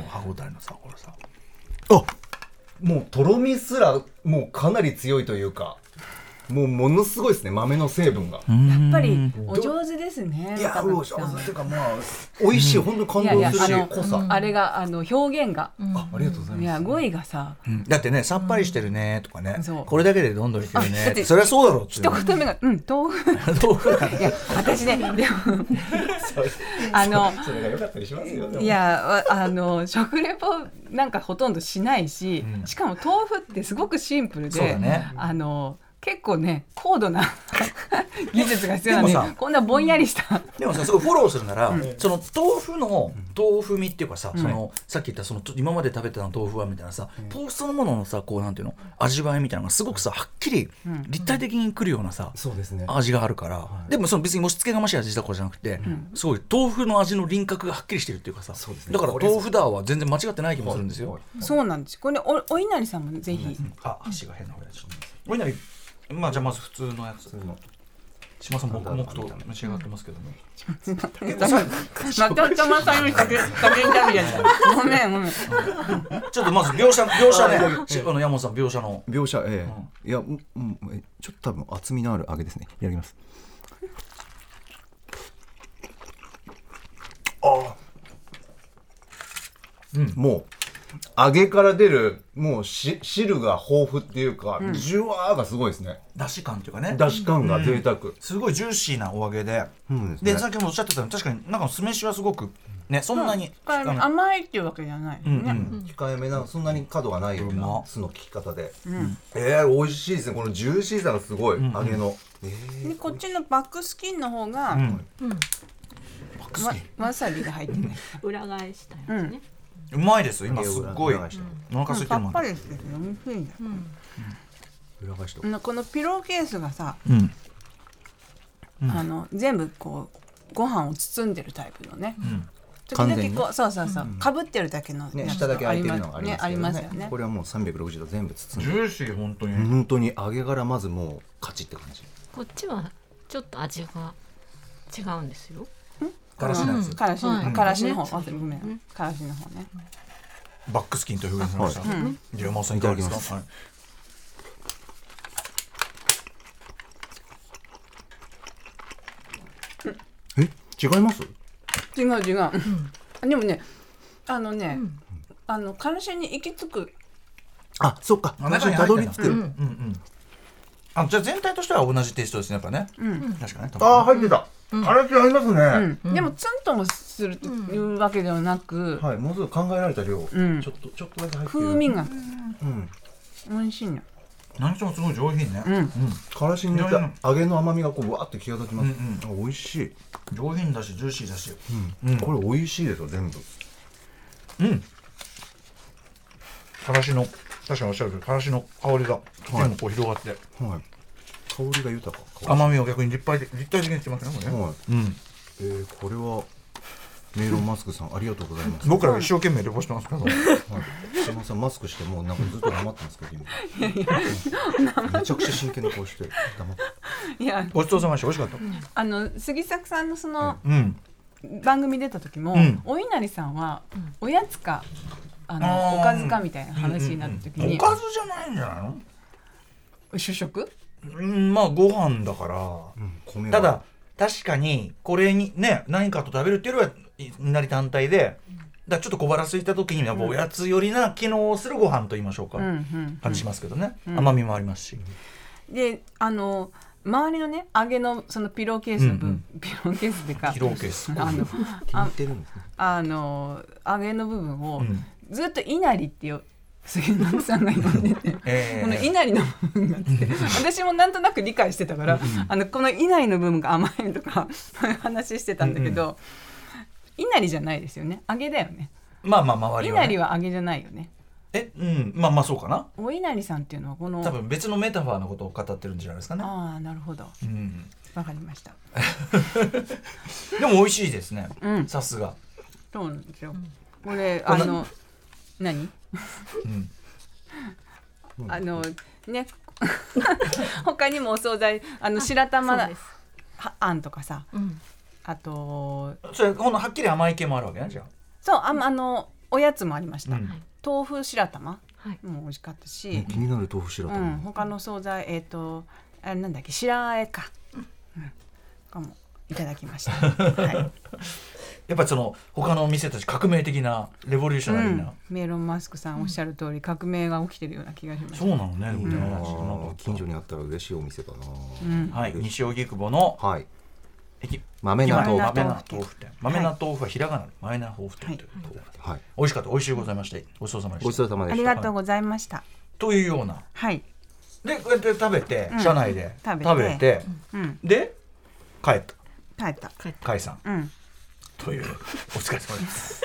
歯ごたえのさこれさ。あもうとろみすらもうかなり強いというかもうものすごいですね豆の成分が。やっぱりお上手ですねいや若もう上手っていうかまあ美味しい本当にいやいや感動するあのし濃さ。あれがあの表現が。あありがとうございます。いや語彙がさ。うん。だってねさっぱりしてるねとかね、これだけでどんどんいけるね。それはそうだろうって一言目がうん豆腐。豆腐いや私ねでも。あのそれが良かったりしますよいやわあの食レポなんかほとんどしないし、うん。しかも豆腐ってすごくシンプルで、そうだね。あの結構ね高度な 技術が必要なのにでもさこんなぼんやりした、でもさすごいフォローするなら、その豆腐の豆腐味っていうかさ、そのさっき言ったその今まで食べてた豆腐はみたいなさ、豆腐そのもののさこうなんていうの味わいみたいなのがすごくさはっきり立体的にくるようなさ、そうですね。味があるから、でもその別に押し付けがましい味だからじゃなくて、すごい豆腐の味の輪郭がはっきりしてるっていうかさそうですね。だから豆腐だは全然間違ってない気もするんですよ、はいそうなんです。これおお稲荷さんもぜひ、あ足が変な方やちょっと。お稲荷まあじゃあまず普通のやつ。普通の。島さん黙々と召し上がってますけども、ちゃったごめん。ごめんちょっとまず描写描写ね。の山本さん描写の。描写ええ。いやうんうんえちょっと多分厚みのある揚げですね。いただきます。あ。うん。もう揚げから出るもうし汁が豊富っていうか、ジュワーがすごいですね。だし感っていうかね。だし感が贅沢、すごいジューシーなお揚げで、うんですね。でさっきもおっしゃってたように確かになんか酢飯はすごくねそんなに、これあの甘いっていうわけじゃない、うんうねん控えめなそんなに角がないような酢の効き方で、えー、美味しいですね。このジューシーさがすごい、ん。揚げの、えでこっちのバックスキンの方が、うん。わわさびが入ってね裏返したやつね、うまいです今すっごい。お腹空いてもん。っぱりしてて美味しいん。だよ裏返しとうん。このピローケースがさ、うん。あの全部こうご飯を包んでるタイプのね、ん。時完全に々こうそうそう。そう、かぶってるだけのね下だけ開いてるのがあありますねね。ありますよね。これはもう360度全部包んジでューシー本当に、本当に揚げからまずもう勝ちって感じ。こっちはちょっと味が違うんですよからしのやつ、からしからしの方、ねあごめん、からしの方ね。バックスキンと表現されました、じゃあ山本さんいかがですか？いただきはい。え？違います？違う違う。でもね、あのね、あのからしに行き着く。あそっか。あ中にたどり着く、うん。うん。あじゃあ全体としては同じテイストですねやっぱね、確かね。あー入ってた、あれ違いますね、うん、でもツンともするというわけではなく、はいもうすぐ考えられた量、ん。ちょっとちょっとだけ入ってる風味が。うん。美味しいの。何してもすごい上品ね、うん。からしに入れた揚げの甘みがこうわーって際立ちます、うんあ美味しい、上品だしジューシーだし。うん。これ美味しいですよ全部。うん。からしの確かにおっしゃるけどからしの香りが全部こう広がって、はい香りが豊か。甘みを逆に立体的立体的にしてますねこれね、はい。うん。えー、これはメイロンマスクさんありがとうございます。僕らが一生懸命レポしてますけどはい、島さんマスクしてもうなんかずっと黙ってますけど今。めちゃくちゃ真剣な顔して黙って。いや、ごちそうさまでした。美味しかっあの杉作さんのそのたうん。番組出た時も、うん。お稲荷さんはおやつかああのー。おかずかみたいな話になった時に、おかずじゃないんじゃないの？主食？うんまあご飯だから、米は。ただ確かにこれにね何かと食べるっていうよりはいなり単体でだちょっと小腹空いた時にやっぱおやつ寄りな機能をするご飯と言いましょうか、うんうん感じしますけどね、甘みもありますし、であの周りのね揚げのそのピローケースの分、ピローケースっていうかピローケース。あのあの揚げの部分を、うん。ずっと稲荷ってよ杉野さんが呼んでて、えこの稲荷の部分があって 私もなんとなく理解してたから、あのこの稲荷の部分が甘いとかそういう話してたんだけど、稲荷じゃないですよね。揚げだよね。まあまあ周りは、ね、稲荷は揚げじゃないよね。えうん。まあまあそうかな。お稲荷さんっていうのはこの多分別のメタファーのことを語ってるんじゃないですかね。ああなるほど。うん。わかりました。でも美味しいですね。うん。さすが。そうなんですよ。これあの何？うん。あのね 他にもお惣菜あの白玉あんとかさうん。あとそれほんのはっきり甘い系もあるわけねじゃそうああのおやつもありました、うん。豆腐白玉はい。も美味しかったし、気になる豆腐白う玉、ん、他の惣菜えっ、とあなんだっけ白あえか、うん、かもいただきました、はい。あやっぱりその他のお店たち革命的なレボリューショナリーな、うん、メロンマスクさんおっしゃる通り革命が起きてるような気がします。そうなのねでもねいいなあなんか近所にあったら嬉しいお店だな、うん。はい西荻窪のはい。駅。豆菜豆。腐豆菜豆腐店。豆菜豆腐はひらがなで豆菜豆腐店ということで、はい。美味しかった。美味しいございました。ごちそうさまでごちした。そうさまでした。ありがとうございました。というような。はい、でこうやって食べて、うん。車内で食べて。うん、で帰った。帰った。解散うんというお疲れ様です。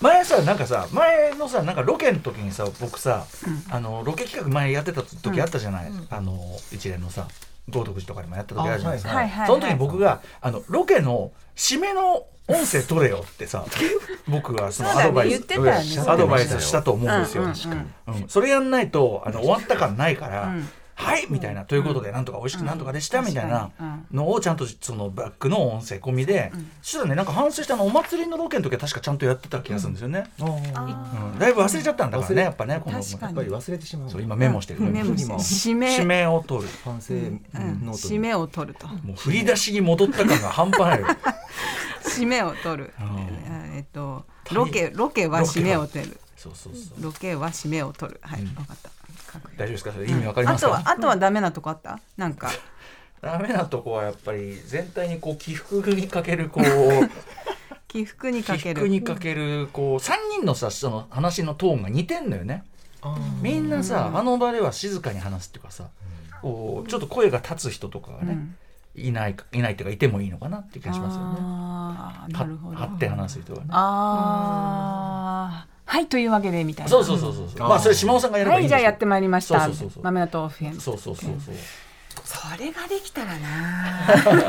前さなんかさ前のさなんかロケの時にさ僕さ、あのロケ企画前やってた時あったじゃない、あの一連のさ道徳寺とかにもやった時あるじゃないですか、はいその時に僕があのロケの締めの音声取れよってさ 僕はそのアドバイス、言ってたよね。アドバイスしたと思うんですよ、うんうん。うん。それやんないとあの終わった感ないから、うんはいみたいな、ということでなんとか美味しくなんとかでした、うんみたいなのをちゃんとそのバックの音声込みで、そしたらねなんか反省したのお祭りのロケの時は確かちゃんとやってた気がするんですよね、うん。だいぶ忘れちゃったんだからねやっぱねこのやっぱり忘れてしまう。そう今メモしてる、メモして今。締め。締めを取る。反省うん。ノートに。締めを取ると。もう振り出しに戻った感が半端ないよ。締めを取る。うん。えっとロケロケは締めを取る。そうそうそう。ロケは締めを取る。はい、うん。分かった大丈夫ですか？それ意味わかりあとますか、はあとはダメなとこあった？なんか。ダメなとこはやっぱり全体にこう起伏にかけるこう 起伏にか起ける。伏にかけるこう3人のさその話のトーンが似てんのよね。みんなさあの場では静かに話すっていうかさこうちょっと声が立つ人とかがね、うん。いないかいないっていうかいてもいいのかなっていう気がしますよね。あーなるほど。は張って話す人がね。あーはいというわけでみたいな。そうそうそうそうそう。まあそれ島尾さんがやればいいんですよ。はいじゃあやってまいりました。そうそうそうそう。豆の豆腐編。そうそうそうそう。それができたらな。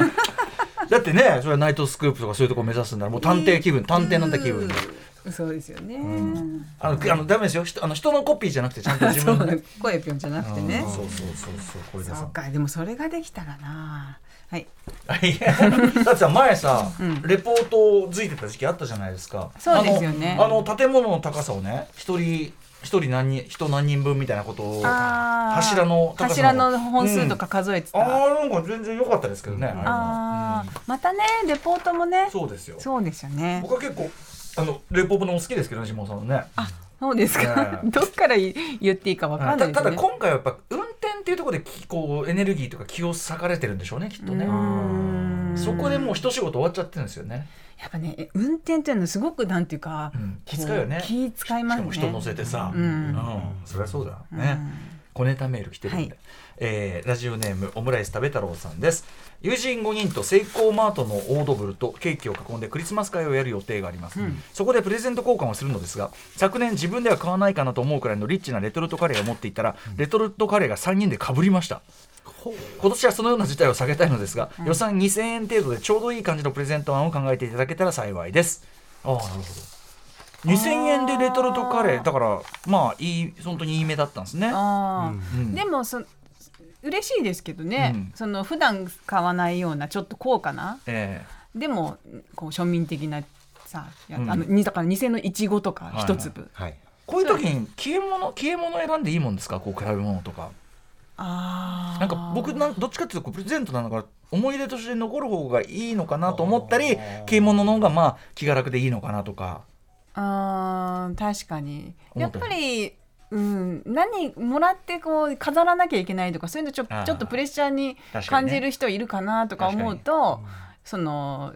だってねそれはナイトスクープとかそういうとこ目指すんならもう探偵気分探偵なんて気分で。そうですよね、あのあのダメですよ。人あの人のコピーじゃなくてちゃんと自分で。声ぴょんじゃなくてね。うん。そうそうそうそうこれでさ。そう。かでもそれができたらなはい。だってさ前さ、うん。レポートを付いてた時期あったじゃないですか。そうですよね。あのあの建物の高さをね一人一人何人人何人分みたいなことを柱の高さ柱の本数とか数えてた、ああなんか全然良かったですけどね、ああーまたねレポートもね。そうですよ。そうですよね。僕は結構あのレポートのお好きですけどね下尾さんのねそうですか、ね どっから言言っていいかわかんないたただですね今回はやっぱ運転っていうところできこうエネルギーとか気を割かれてるんでしょうねきっとね。そこでもう一仕事終わっちゃってるんですよね。やっぱね運転っていうのはすごくなんていうか、うん。気遣うよね。気使いますね。人乗せてさ、うん。そりゃそうだね、小ネタメール来てるんで、はいえーラジオネームオムライス食べ太郎さんです。友人5人とセイコーマートのオードブルとケーキを囲んでクリスマス会をやる予定があります、そこでプレゼント交換をするのですが昨年自分では買わないかなと思うくらいのリッチなレトルトカレーを持っていったら、レトルトカレーが3人でかぶりました。今年はそのような事態を避けたいのですが、予算2000円程度でちょうどいい感じのプレゼント案を考えていただけたら幸いです。ああなるほど。2000円でレトルトカレーだからまあいい本当にいい目だったんですね。うん。でもそ嬉しいですけどね、うん。その普段買わないようなちょっと高価な。えでもこう庶民的なさやうん。あのにだから偽のいちごとか一粒、はい。えこういう時に消え物消え物選んでいいもんですか？こう比べ物とか。あー。なんか僕なんどっちかっていうとこうプレゼントなのから思い出として残る方がいいのかなと思ったり消え物の方がまあ気が楽でいいのかなとか。あー確かに。やっぱり、うん、何もらってこう飾らなきゃいけないとかそういうのちょちょっとプレッシャーに感じる人いるかなとか思うと、その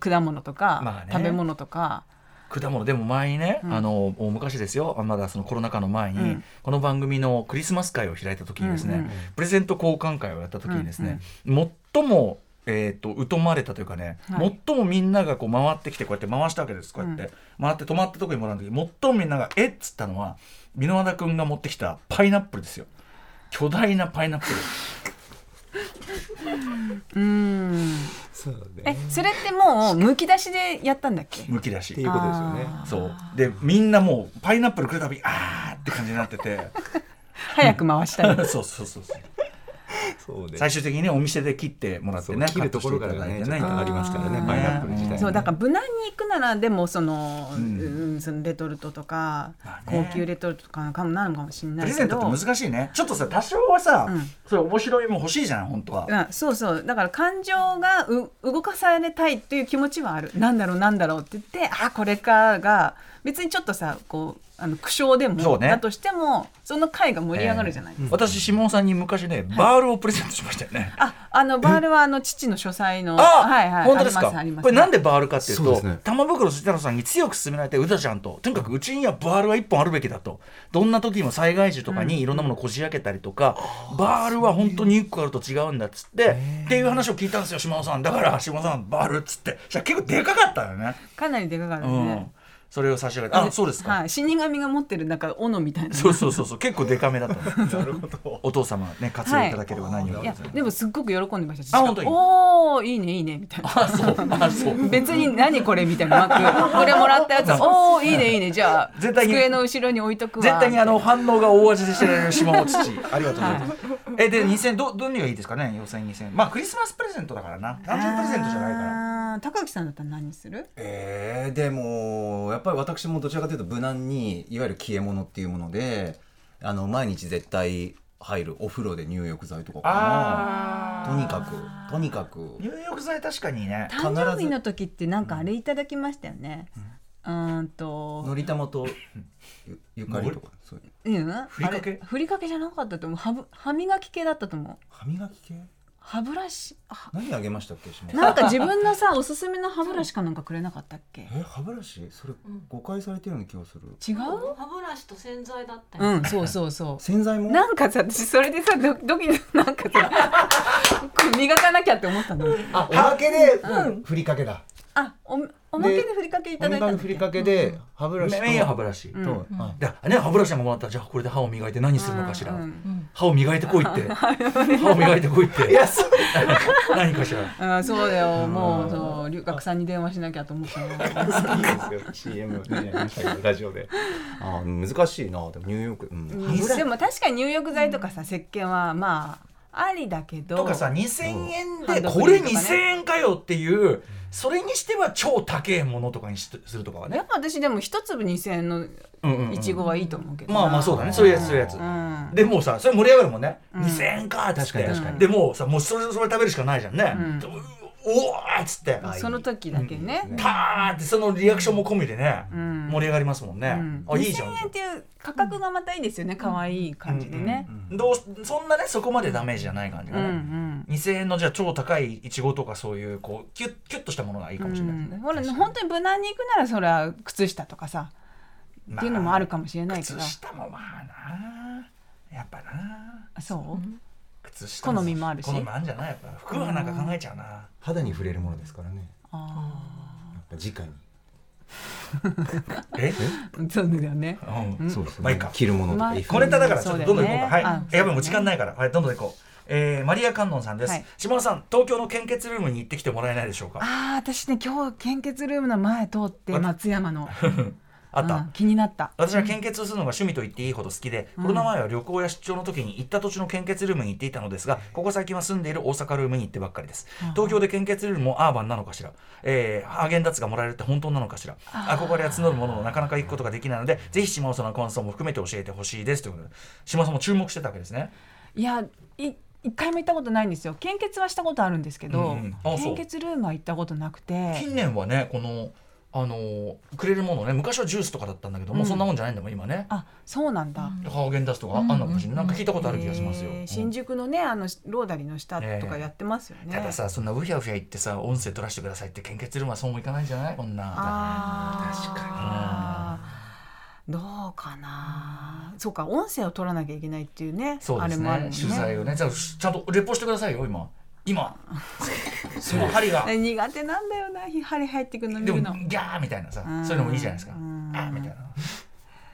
果物とか、まあね。食べ物とか。果物。でも前にね、うん。あの大昔ですよ。まだそのコロナ禍の前に、うん。この番組のクリスマス会を開いた時にですね、うんうんプレゼント交換会をやった時にですね、最もえー、と疎まれたというかね、はい。最もみんながこう回ってきてこうやって回したわけですこうやって、回って止まったとこにもらう時最もみんなが「えっ?」つったのは箕輪田君が持ってきたパイナップルですよ。巨大なパイナップル。うん。そうえねそれってもうむき出しでやったんだっけ？むき出し。っていうことですよね。そう。でみんなもうパイナップル来るたびあーって感じになってて。早く回したい。そうそうそうそう最終的にねお店で切ってもらってね切るところからがねカットしていただいてちょっとありますからねパイナップル自体ね。そうだから無難に行くならでもその,、ううんん、そのレトルトとか、高級レトルトとかかもなのかもしれなプレゼントいけどって難しいね。ちょっとさ多少はさ、うん。それ面白いも欲しいじゃん本当は、あそうそう。だから感情がう動かされたいっていう気持ちはある。なんだろうなんだろうって言ってあこれかが別にちょっとさこうあの苦笑でもそうね。だとしてもその回が盛り上がるじゃない、私下尾さんに昔ねバールをプレゼントしましたよね、ああのバールはあの父の書斎のあ、はいはい本当ですか？これなんでバールかっていうと玉袋筋太郎さんに強く勧められてうたちゃんととにかくうちにはバールは一本あるべきだと。どんな時も災害時とかにいろんなものをこじ開けたりとか、バールは本当に一個あると違うんだっつってっていう話を聞いたんですよ島尾さん。だから島尾さんバールっつって。じゃ結構でかかったよね、かなりでかかったうん。ね、それを差し上げてあそうですか、はい、死神が持ってるなんか斧みたいな。そうそうそうそう。結構でかめだった。なるほど。お父様ね活用いただければ何よりいやでもすっごく喜んでました。あ本当に？おおいいねいいねみたいな。あそう。あそう。別に何これみたいなマーク。これもらったやつ。おおいいねいいね。じゃあ絶対に机の後ろに置いとくわ。絶対にあの反応が大味でしてられる島尾父。ありがとうございます、えで2000どど何がいいですかね？予選2000まあクリスマスプレゼントだからな。誕生日プレゼントじゃないから高木さんだったら何する？えー、でもやっぱり私もどちらかというと無難にいわゆる消え物っていうものであの毎日絶対入るお風呂で入浴剤とかかあなとにかくとにかく。入浴剤確かにね。誕生日の時ってなんかあれいただきましたよね。うーんと。のり玉とゆゆかりとかそういう。うん？ふりかけ？あれふりかけじゃなかったと思う。歯ぶ歯磨き系だったと思う。歯磨き系？歯ブラシあ何あげましたっけ島なんか自分のさおすすめの歯ブラシかなんかくれなかったっけ？え歯ブラシ？それ誤解されてるような気がする。違う？歯ブラシと洗剤だったよ。うんそうそうそう。洗剤も？なんかさ私それでさドドキドキなんかさ 磨かなきゃって思ったの。あおまけでふりかけだあおおまけでふりかけいおただいたふりかけで歯ブラシと。メインは歯ブラシ、うんとあでね歯ブラシももらったらじゃあこれで歯を磨いて何するのかしら、うんうん。歯を磨いてこいって。歯を磨いてこいって。いやそう。何かしら。あそうだよ。もうそう龍角さんに電話しなきゃと思ったのいいですよ。CM ねラジオで。あー難しいな。でもニューヨーク。うん。うん。でも確かに入浴剤とかさ石鹸はまあありだけど。とかさ2000円でこれクリームとかね。2000円かよっていうそれにしては超高えものとかにしするとかはね。私でも一粒2000円のいちごはいいと思うけど。なまあまあそうだね。そういうやつそういうやつ。うん。でもうさそれ盛り上がるもんね、うん。2000円か確かに。確かに。でもうさもうそれそれ食べるしかないじゃんね、うんおおーっつって。その時だけね、パーってそのリアクションも込みでね、うん。盛り上がりますもんね、うん。あいいじゃん。2000円っていう価格がまたいいですよね。可愛い感じでね。どうそんなねそこまでダメージじゃない感じうんうがね、ん2000円のじゃあ超高いいちごとかそういうこうキュッキュッとしたものがいいかもしれないですね、うんほら本当に無難に行くならそれは靴下とかさっていうのもあるかもしれないけど、靴下もまあなやっぱなあそう？靴下好みもあるし。好みもあるんじゃないやっぱ。服はなんか考えちゃうな、肌に触れるものですからね。あやっぱ直に。え？あそうだよね。うん。そうですね。まあいいか。着るものとか衣服。小ネタだからちょっとどんどん行こうか、ねはい。あやばいもう時間ないから。はいどんどん行こう。えー、マリア観音さんです、はい。島田さん東京の献血ルームに行ってきてもらえないでしょうか？ああ私ね今日献血ルームの前通って松山の あった、うん気になった。私は献血をするのが趣味と言っていいほど好きで、コロナ前は旅行や出張の時に行った土地の献血ルームに行っていたのですがここ最近は住んでいる大阪ルームに行ってばっかりです、東京で献血ルームもアーバンなのかしら、えー、ハーゲンダッツがもらえるって本当なのかしら？憧れや募るもののなかなか行くことができないのでぜひ島尾さんの感想も含めて教えてほしいです。ということで。島尾さんも注目してたわけですね。いやい一回も行ったことないんですよ。献血はしたことあるんですけど、うん献血ルームは行ったことなくて。近年はねこのあのーくれるものね昔はジュースとかだったんだけども、うそんなもんじゃないんだもん今ね。あそうなんだ、ハーゲンダッツとかあんのかもしれない、なんか聞いたことある気がしますよ、新宿のねあのローダリの下とかやってますよね、たださそんなうひゃうひゃ言ってさ音声取らせてくださいって献血ルームはそうもいかないんじゃない？こんな。あー確あーどうかな。そうか音声を取らなきゃいけないっていうねそうですね。あれもあるね。取材をね。じゃあちゃんとレポしてくださいよ今今。その針が。苦手なんだよな。針入ってくるの見でるの。もギャーみたいなさ。うん。そういうのもいいじゃないですか。あーみたいな。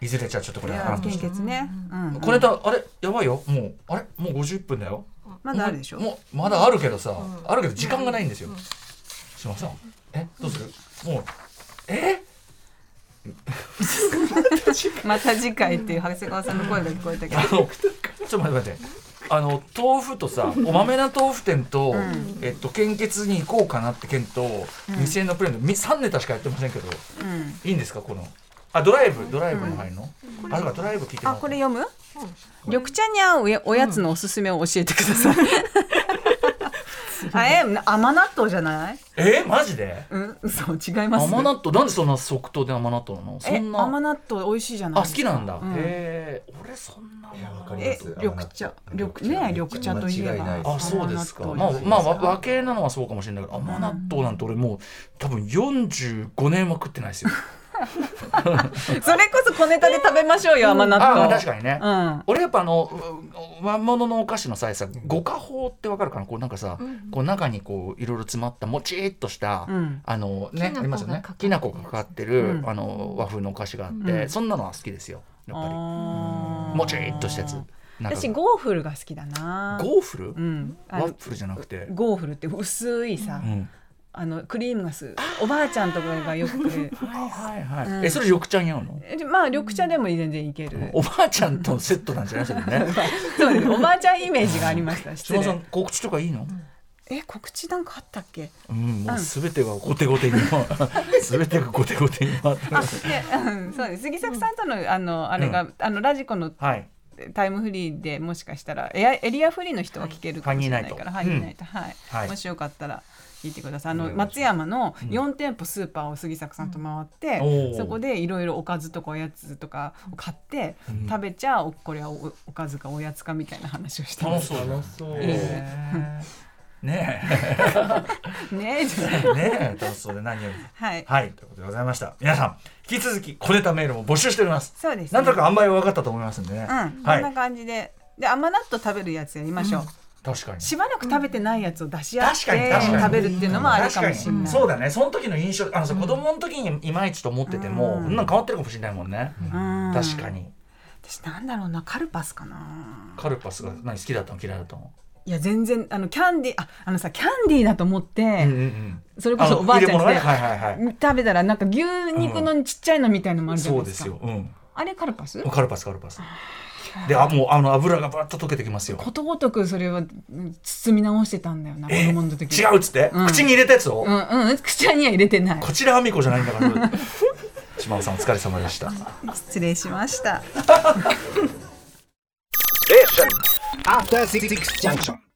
いずれじゃあちょっとこれ話して献血ね。うん。これとあれやばいよ。もうあれ？もう50分だよ。まだあるでしょ？もうまだあるけどさ、あるけど時間がないんですよ、島さんえ？どうする？もうえ？また次回っていう長谷川さんの声が聞こえたけど。あのちょっと待って待ってあの豆腐とさお豆な豆腐店と、えっと献血に行こうかなって件と、2000円のプレゼントみ3ネタしかやってませんけどうん。いいんですかこの？あドライブドライブの入るの、あそうかドライブ聞いてもらあこれ読む？緑茶に合うおやおやつのおすすめを教えてください あえ甘納豆じゃない？えマジで？うん嘘違います。甘納豆？なんでそんな即答で甘納豆なの？そえんな？甘納豆美味しいじゃない？あ好きなんだ、うん。へえ俺そんなわかりえます。緑茶？緑ね緑茶。といえば。間違いないです。あそうですか。甘まあまあわ和系なのはそうかもしれないけど甘納豆なんて俺もう多分45年は食ってないですよ それこそ小ネタで食べましょうよ甘納豆。あ確かにね、うん。俺やっぱあのう和物のお菓子のささ五花法ってわかるかな？こうなんかさ、こう中にこういろいろ詰まったもちっとした、うん。あのねありますよね。きな粉がかかってる、うん。あの和風のお菓子があって、うん。そんなのは好きですよやっぱり。もちっとしたやつ。なんか。私ゴーフルが好きだな。ゴーフル、うん。ワッフルじゃなくて、ゴーフルって薄いさ、うん、あのクリームがすおばあちゃんとかがよく はいはいはい、うん。えそれ緑茶に合うの？えまあ緑茶でも全然いける、おばあちゃんとセットなんじゃない？それね。そうです。おばあちゃんイメージがありました。失島さん礼告知とかいいの？え告知なんかあったっけ？うんもうすべてが後手後手に。すべてが後手後手に回ってうん、そうです。杉作さんとのあのあれが、あのラジコのはい。タイムフリーでもしかしたらエアエリアフリーの人は聞けるかもしれないから、ははい。い、ないと、はい、はい。もしよかったら聞いてください。あの松山の4店舗スーパーを杉作さんと回って、おー。そこでいろいろおかずとかおやつとかを買って、食べちゃおこれはおおかずかおやつかみたいな話をしてます。楽しそう。楽しそう。ね ねえじゃないえねえ楽しそうで何より。はい、はいということでございました。皆さん引き続き小ネタメールも募集しております。そうです、ね。なんとなくあんまり分かったと思いますんでね、うん、はい。こんな感じで。で甘納豆食べるやつやりましょう、確かに。しばらく食べてないやつを出し合って、食べるっていうのもあるかもしれない、そうだね。その時の印象あのさ、子供の時にいまいちと思ってても、うん。そんなん変わってるかもしれないもんね、うん。確かに。私なんだろうなカルパスかな。カルパスが何好きだったの嫌いだったの？いや全然あのキャンディーああのさキャンディーだと思って、うんうんうん。それこそおばあちゃんちで、ねはいはいはい。食べたらなんか牛肉のちっちゃいのみたいのもあるじゃなそいうでか、ですすよ。うん。あれカルパス？カルパスカルパスであもうあの油がバッと溶けてきますよ。ことごとくそれはうん包み直してたんだよな子え供の時違うっつって、うん。口に入れたやつを、うんうん。口には入れてない。こちらあみこじゃないんだから。島尾さんお疲れ様でした。失礼しました。After Six Junction.